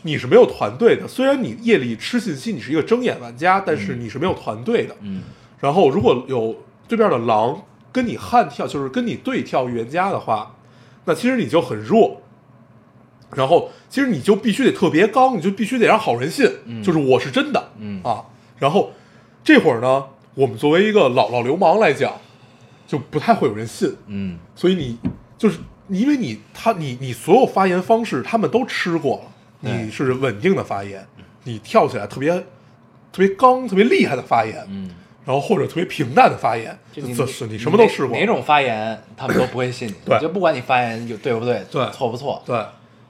Speaker 1: 你是没有团队的。虽然你夜里吃信息，你是一个睁眼玩家，但是你是没有团队的。
Speaker 2: 嗯
Speaker 1: 然后如果有对面的狼跟你悍跳，就是跟你对跳预言家的话，那其实你就很弱。然后其实你就必须得特别刚，你就必须得让好人信，
Speaker 2: 嗯。
Speaker 1: 就是我是真的，
Speaker 2: 嗯。
Speaker 1: 啊。然后这会儿呢，我们作为一个老老流氓来讲，就不太会有人信，
Speaker 2: 嗯。
Speaker 1: 所以你就是因为你他你你所有发言方式他们都吃过了，你是稳定的发言，你跳起来特别特别刚、特别厉害的发言，
Speaker 2: 嗯，
Speaker 1: 然后或者特别平淡的发言，
Speaker 2: 你
Speaker 1: 这是你什么都试过，
Speaker 2: 哪哪种发言他们都不会信你。
Speaker 1: 对
Speaker 2: 就不管你发言有对不对，
Speaker 1: 对
Speaker 2: 错不错，
Speaker 1: 对，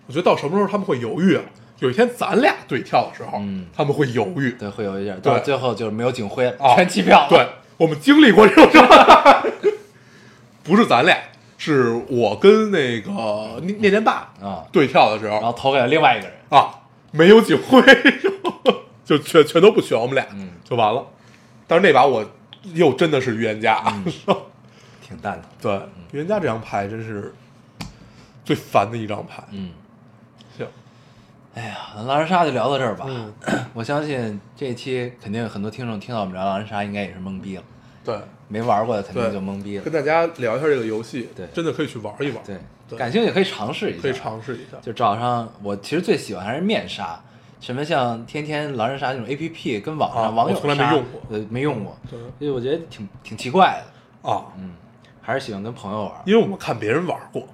Speaker 1: 我觉得到什么时候他们会犹豫啊？有一天咱俩对跳的时候，
Speaker 2: 嗯
Speaker 1: 他们会犹豫。
Speaker 2: 对，会有一点，
Speaker 1: 对
Speaker 2: 到最后就是没有警徽，
Speaker 1: 啊
Speaker 2: 全弃票。
Speaker 1: 对，我们经历过这种 不是咱俩，是我跟那个念念念爸
Speaker 2: 啊，
Speaker 1: 对跳的时候
Speaker 2: 然后投给了另外一个人。
Speaker 1: 啊，没有警徽，就全全都不选我们俩，
Speaker 2: 嗯
Speaker 1: 就完了。但是那把我又真的是预言家，
Speaker 2: 嗯 挺淡的。
Speaker 1: 对，预言家这张牌真是最烦的一张牌。
Speaker 2: 嗯，
Speaker 1: 行，
Speaker 2: 哎呀，狼人杀就聊到这儿吧。
Speaker 1: 嗯
Speaker 2: 我相信这一期肯定有很多听众听到我们聊狼人杀，应该也是懵逼了。
Speaker 1: 对，
Speaker 2: 没玩过的肯定就懵逼了
Speaker 1: 跟。大家聊一下这个游戏，
Speaker 2: 对
Speaker 1: 真的可以去玩一玩，
Speaker 2: 对，
Speaker 1: 对
Speaker 2: 感兴趣可以尝试一下，
Speaker 1: 可以尝试一下。
Speaker 2: 就找上我其实最喜欢还是面杀，什么像天天狼人杀那种 A P P 跟网上
Speaker 1: 啊
Speaker 2: 网友
Speaker 1: 我从来没用过
Speaker 2: 呃，没用过，
Speaker 1: 对
Speaker 2: 所以我觉得挺挺奇怪的，
Speaker 1: 啊，
Speaker 2: 嗯，还是喜欢跟朋友玩。
Speaker 1: 因为我们看别人玩过，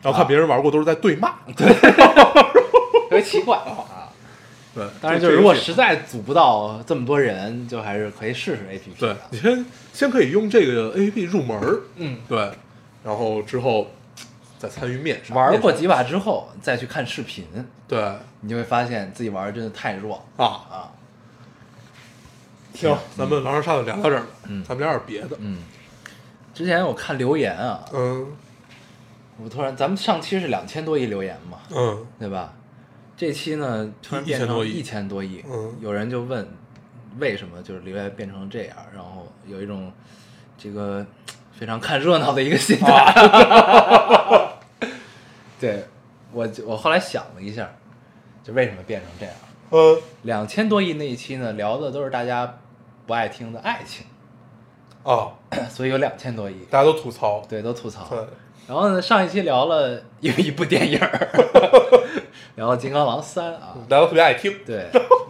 Speaker 1: 然后看别人玩过都是在对骂，对
Speaker 2: 特别奇怪啊！
Speaker 1: 对，
Speaker 2: 当然，就是如果实在组不到这么多人，就还是可以试试 A P P
Speaker 1: 对。你先先可以用这个 A P P 入门，
Speaker 2: 嗯，
Speaker 1: 对，然后之后再参与面上，
Speaker 2: 玩过几把之后，再去看视频，
Speaker 1: 对。
Speaker 2: 你就会发现自己玩的真的太弱。了
Speaker 1: 啊，
Speaker 2: 啊！
Speaker 1: 行，咱们狼人杀就聊到这儿吧，
Speaker 2: 嗯。
Speaker 1: 咱们聊点别的，
Speaker 2: 嗯，之前我看留言啊，
Speaker 1: 嗯。
Speaker 2: 我突然，咱们上期是两千多亿留言嘛，
Speaker 1: 嗯。
Speaker 2: 对吧？这期呢，突然变成一千多亿，
Speaker 1: 嗯。
Speaker 2: 有人就问为什么就是留言变成这样，然后有一种这个非常看热闹的一个心态。
Speaker 1: 啊
Speaker 2: 对我就我后来想了一下，就为什么变成这样？
Speaker 1: 呃
Speaker 2: 两千多亿那一期呢，聊的都是大家不爱听的爱情，
Speaker 1: 啊，
Speaker 2: 所以有两千多亿，
Speaker 1: 大家都吐槽，
Speaker 2: 对，都吐槽。
Speaker 1: 对，
Speaker 2: 然后呢，上一期聊了有一部电影儿，聊了《金刚狼三》啊，
Speaker 1: 大家都特别爱听，
Speaker 2: 对，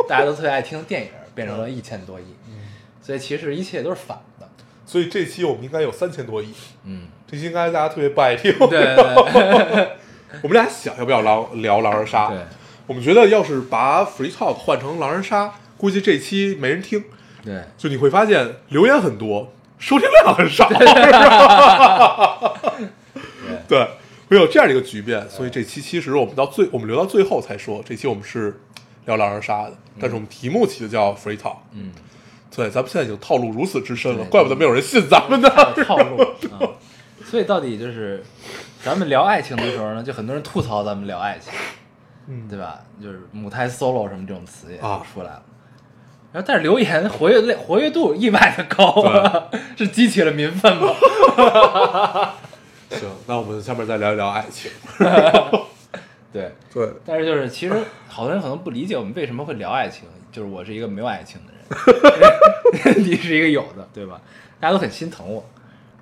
Speaker 2: 大家都特别爱听的电影，变成了一千多亿，嗯所以其实一切都是反的。
Speaker 1: 所以这期我们应该有三千多亿，
Speaker 2: 嗯，
Speaker 1: 这期应该大家特别不爱听，
Speaker 2: 对对对
Speaker 1: 我们俩想要不要狼聊狼人杀？
Speaker 2: 对，
Speaker 1: 我们觉得要是把 Free Talk 换成狼人杀，估计这期没人听。
Speaker 2: 对，
Speaker 1: 就你会发现留言很多，收听量很少，对，会有这样的一个局面。所以这期其实我们到最，我们留到最后才说，这期我们是聊狼人杀的，但是我们题目起的叫 Free Talk。
Speaker 2: 嗯，
Speaker 1: 对，咱们现在已经套路如此之深了，怪不得没有人信咱们呢。
Speaker 2: 套路 啊。所以到底就是，咱们聊爱情的时候呢，就很多人吐槽咱们聊爱情，
Speaker 1: 嗯
Speaker 2: 对吧？就是母胎 solo 什么这种词也
Speaker 1: 啊
Speaker 2: 出来了。然后，但是留言活跃类活跃度意外的高啊，是激起了民愤吗？
Speaker 1: 行，那我们下面再聊一聊爱情。
Speaker 2: 对，
Speaker 1: 对，
Speaker 2: 但是就是其实好多人可能不理解我们为什么会聊爱情，就是我是一个没有爱情的人，你是一个有的，对吧？大家都很心疼我，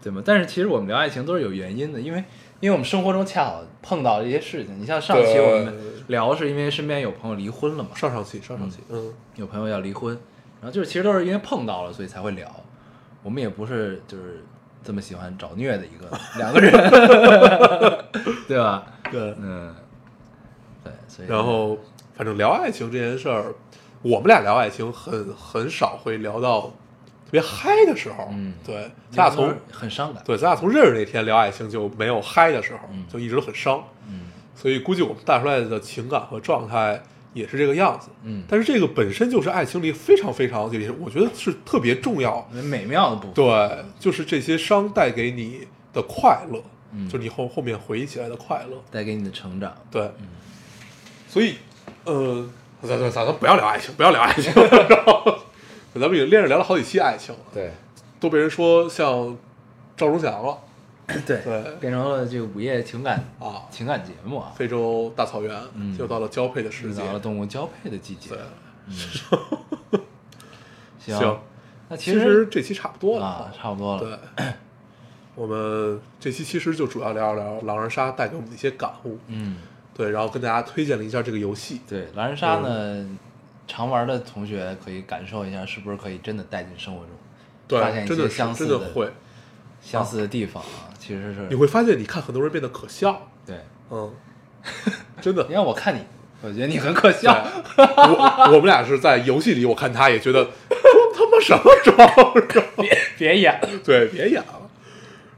Speaker 2: 对吗？但是其实我们聊爱情都是有原因的，因为因为我们生活中恰好碰到了一些事情。你像上期我们聊是因为身边有朋友离婚了嘛，
Speaker 1: 上上期，上上期，嗯，
Speaker 2: 有朋友要离婚，然后就是其实都是因为碰到了，所以才会聊。我们也不是就是这么喜欢找虐的一个 两个人，对吧？
Speaker 1: 对。
Speaker 2: 嗯，对，所以
Speaker 1: 然后，反正聊爱情这件事儿，我们俩聊爱情很很少会聊到特别嗨的时候。
Speaker 2: 嗯
Speaker 1: 对，咱俩从
Speaker 2: 很伤感，
Speaker 1: 对咱俩从认识那天聊爱情就没有嗨的时候，
Speaker 2: 嗯
Speaker 1: 就一直都很伤。
Speaker 2: 嗯
Speaker 1: 所以估计我们带出来的情感和状态也是这个样子。
Speaker 2: 嗯，
Speaker 1: 但是这个本身就是爱情里非常非常，也我觉得是特别重要。
Speaker 2: 美妙的部分，
Speaker 1: 对，就是这些伤带给你的快乐，
Speaker 2: 嗯
Speaker 1: 就你后后面回忆起来的快乐。
Speaker 2: 带给你的成长，
Speaker 1: 对，所以，呃，咱咱咱咱不要聊爱情，不要聊爱情，然 后 咱们已经连着聊了好几期爱情了，
Speaker 2: 对
Speaker 1: 都被人说像赵忠祥了
Speaker 2: 对
Speaker 1: 对
Speaker 2: 变成了这个午夜情感
Speaker 1: 啊。
Speaker 2: 情感节目啊，
Speaker 1: 非洲大草原
Speaker 2: 嗯
Speaker 1: 又到了交配的时节
Speaker 2: 遇到，了动物交配的季节
Speaker 1: 对，，
Speaker 2: 行
Speaker 1: 行，
Speaker 2: 那
Speaker 1: 其
Speaker 2: 其实
Speaker 1: 这期差不多了
Speaker 2: 啊，差不多了，
Speaker 1: 对，我们这期其实就主要聊一聊狼人杀带给我们的一些感悟，
Speaker 2: 嗯，
Speaker 1: 对，然后跟大家推荐了一下这个游戏，
Speaker 2: 对，狼人杀呢，常玩的同学可以感受一下，是不是可以真的带进生活中，
Speaker 1: 对
Speaker 2: 发现，一
Speaker 1: 真的是
Speaker 2: 些相似
Speaker 1: 真的会，
Speaker 2: 相似的地方啊，其实是。
Speaker 1: 你会发现你看很多人变得可笑，
Speaker 2: 对，
Speaker 1: 嗯，真的
Speaker 2: 你，看我看你，我觉得你很可笑，
Speaker 1: 我我们俩是在游戏里，我看他也觉得装他妈什么装，
Speaker 2: 别别演了，
Speaker 1: 对，别演了。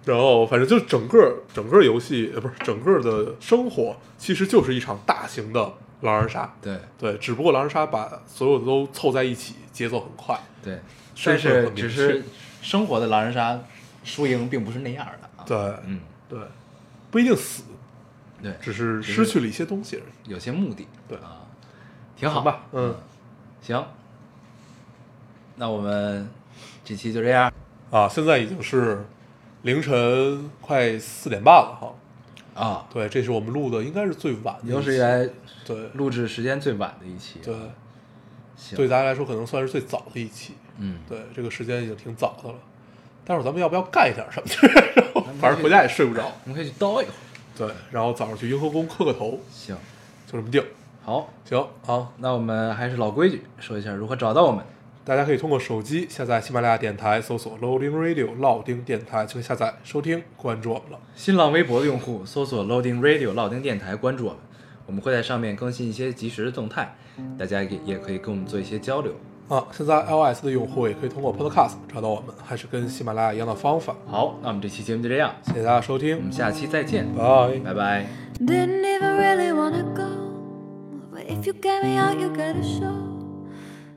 Speaker 1: 然后反正就整个整个游戏，呃，不是整个的生活，其实就是一场大型的狼人杀。
Speaker 2: 对
Speaker 1: 对，只不过狼人杀把所有的都凑在一起，节奏很快。
Speaker 2: 对，但是只是生活的狼人杀输赢并不是那样的啊，
Speaker 1: 对，
Speaker 2: 嗯，
Speaker 1: 对，不一定死，
Speaker 2: 对，
Speaker 1: 只是失去了一些东西而已。
Speaker 2: 有些目的，
Speaker 1: 对
Speaker 2: 啊，挺好
Speaker 1: 吧嗯，
Speaker 2: 行，那我们这期就这样
Speaker 1: 啊，现在已经是凌晨快四点半了哈。
Speaker 2: 啊，
Speaker 1: 对，这是我们录的，应该是最晚的，
Speaker 2: 有史以来
Speaker 1: 对
Speaker 2: 录制时间最晚的一期，
Speaker 1: 对，
Speaker 2: 行，
Speaker 1: 对大家来说可能算是最早的一期。
Speaker 2: 嗯，
Speaker 1: 对，这个时间已经挺早的了。待会儿咱们要不要干一点什么？反正回家也睡不着。
Speaker 2: 我们可以去叨一会儿，
Speaker 1: 对，然后早上去雍和宫磕个头，
Speaker 2: 行，
Speaker 1: 就这么定。
Speaker 2: 好，
Speaker 1: 行好，
Speaker 2: 那我们还是老规矩，说一下如何找到我们。
Speaker 1: 大家可以通过手机下载喜马拉雅电台，搜索 Loading Radio 老丁电台，就可以下载收听，关注我们了。
Speaker 2: 新浪微博的用户搜索 Loading Radio 老丁电台，关注我们，我们会在上面更新一些即时的动态，大家也也可以跟我们做一些交流。
Speaker 1: 啊，现在 iOS 的用户也可以通过 Podcast 找到我们，还是跟喜马拉雅一样的方法。
Speaker 2: 好，那我们这期节目就这样，
Speaker 1: 谢谢大家收听我
Speaker 2: 们，下期再见，
Speaker 1: 拜。
Speaker 2: 拜拜。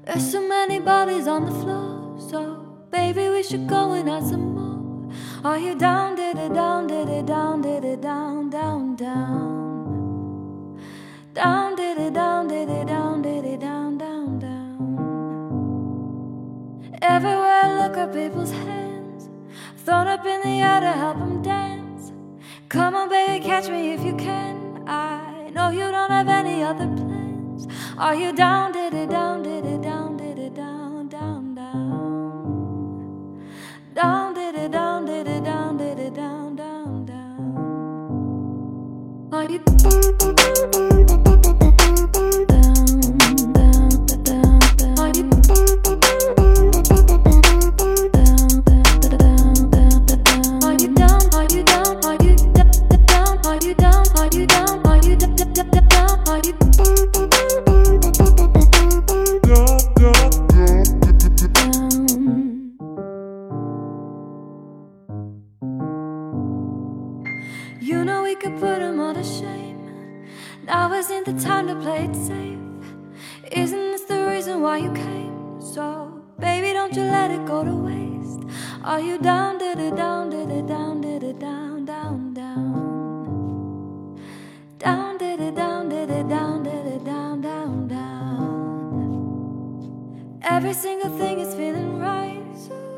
Speaker 3: There's so many bodies on the floor. So, baby, we should go and add some more. Are you down, did it, down, did it, down, did it, down, down, down? Down, did it, down, did it, down, did it, down, down, down. Everywhere I look at people's hands, thrown up in the air to help them dance. Come on, baby, catch me if you can. I know you don't have any other plans. Are you down, did it, down, did it, down, did it, down, down, down? Down, did it, down, did it, down, did it, down, down, down. Are you You know we could put them all to shame. Now isn't the time to play it safe. Isn't this the reason why you came? So, baby, don't you let it go to waste. Are you down, did it down, did it down, did it down, down, down? Down, did it down, did it down, did it down, down, down. Every single thing is feeling right.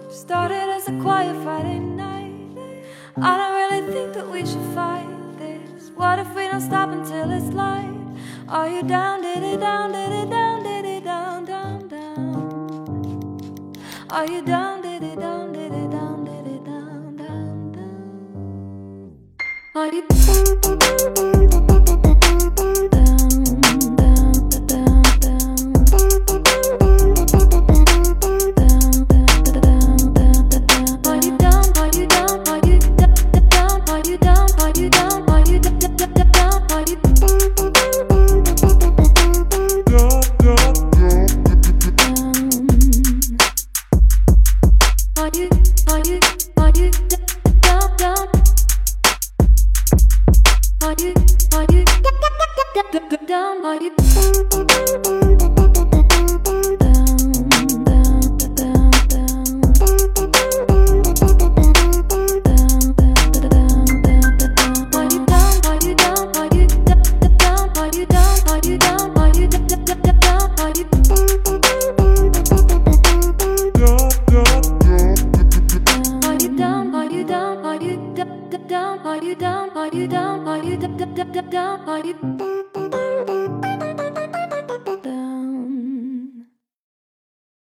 Speaker 3: Started as a quiet Friday night. I don't really think that we should fight this. What if we don't stop until it's light? Are you down, did it down, did it down, down, down, down? Are you down, did it down, did it down, did it down, down, down? Are you down, down, down,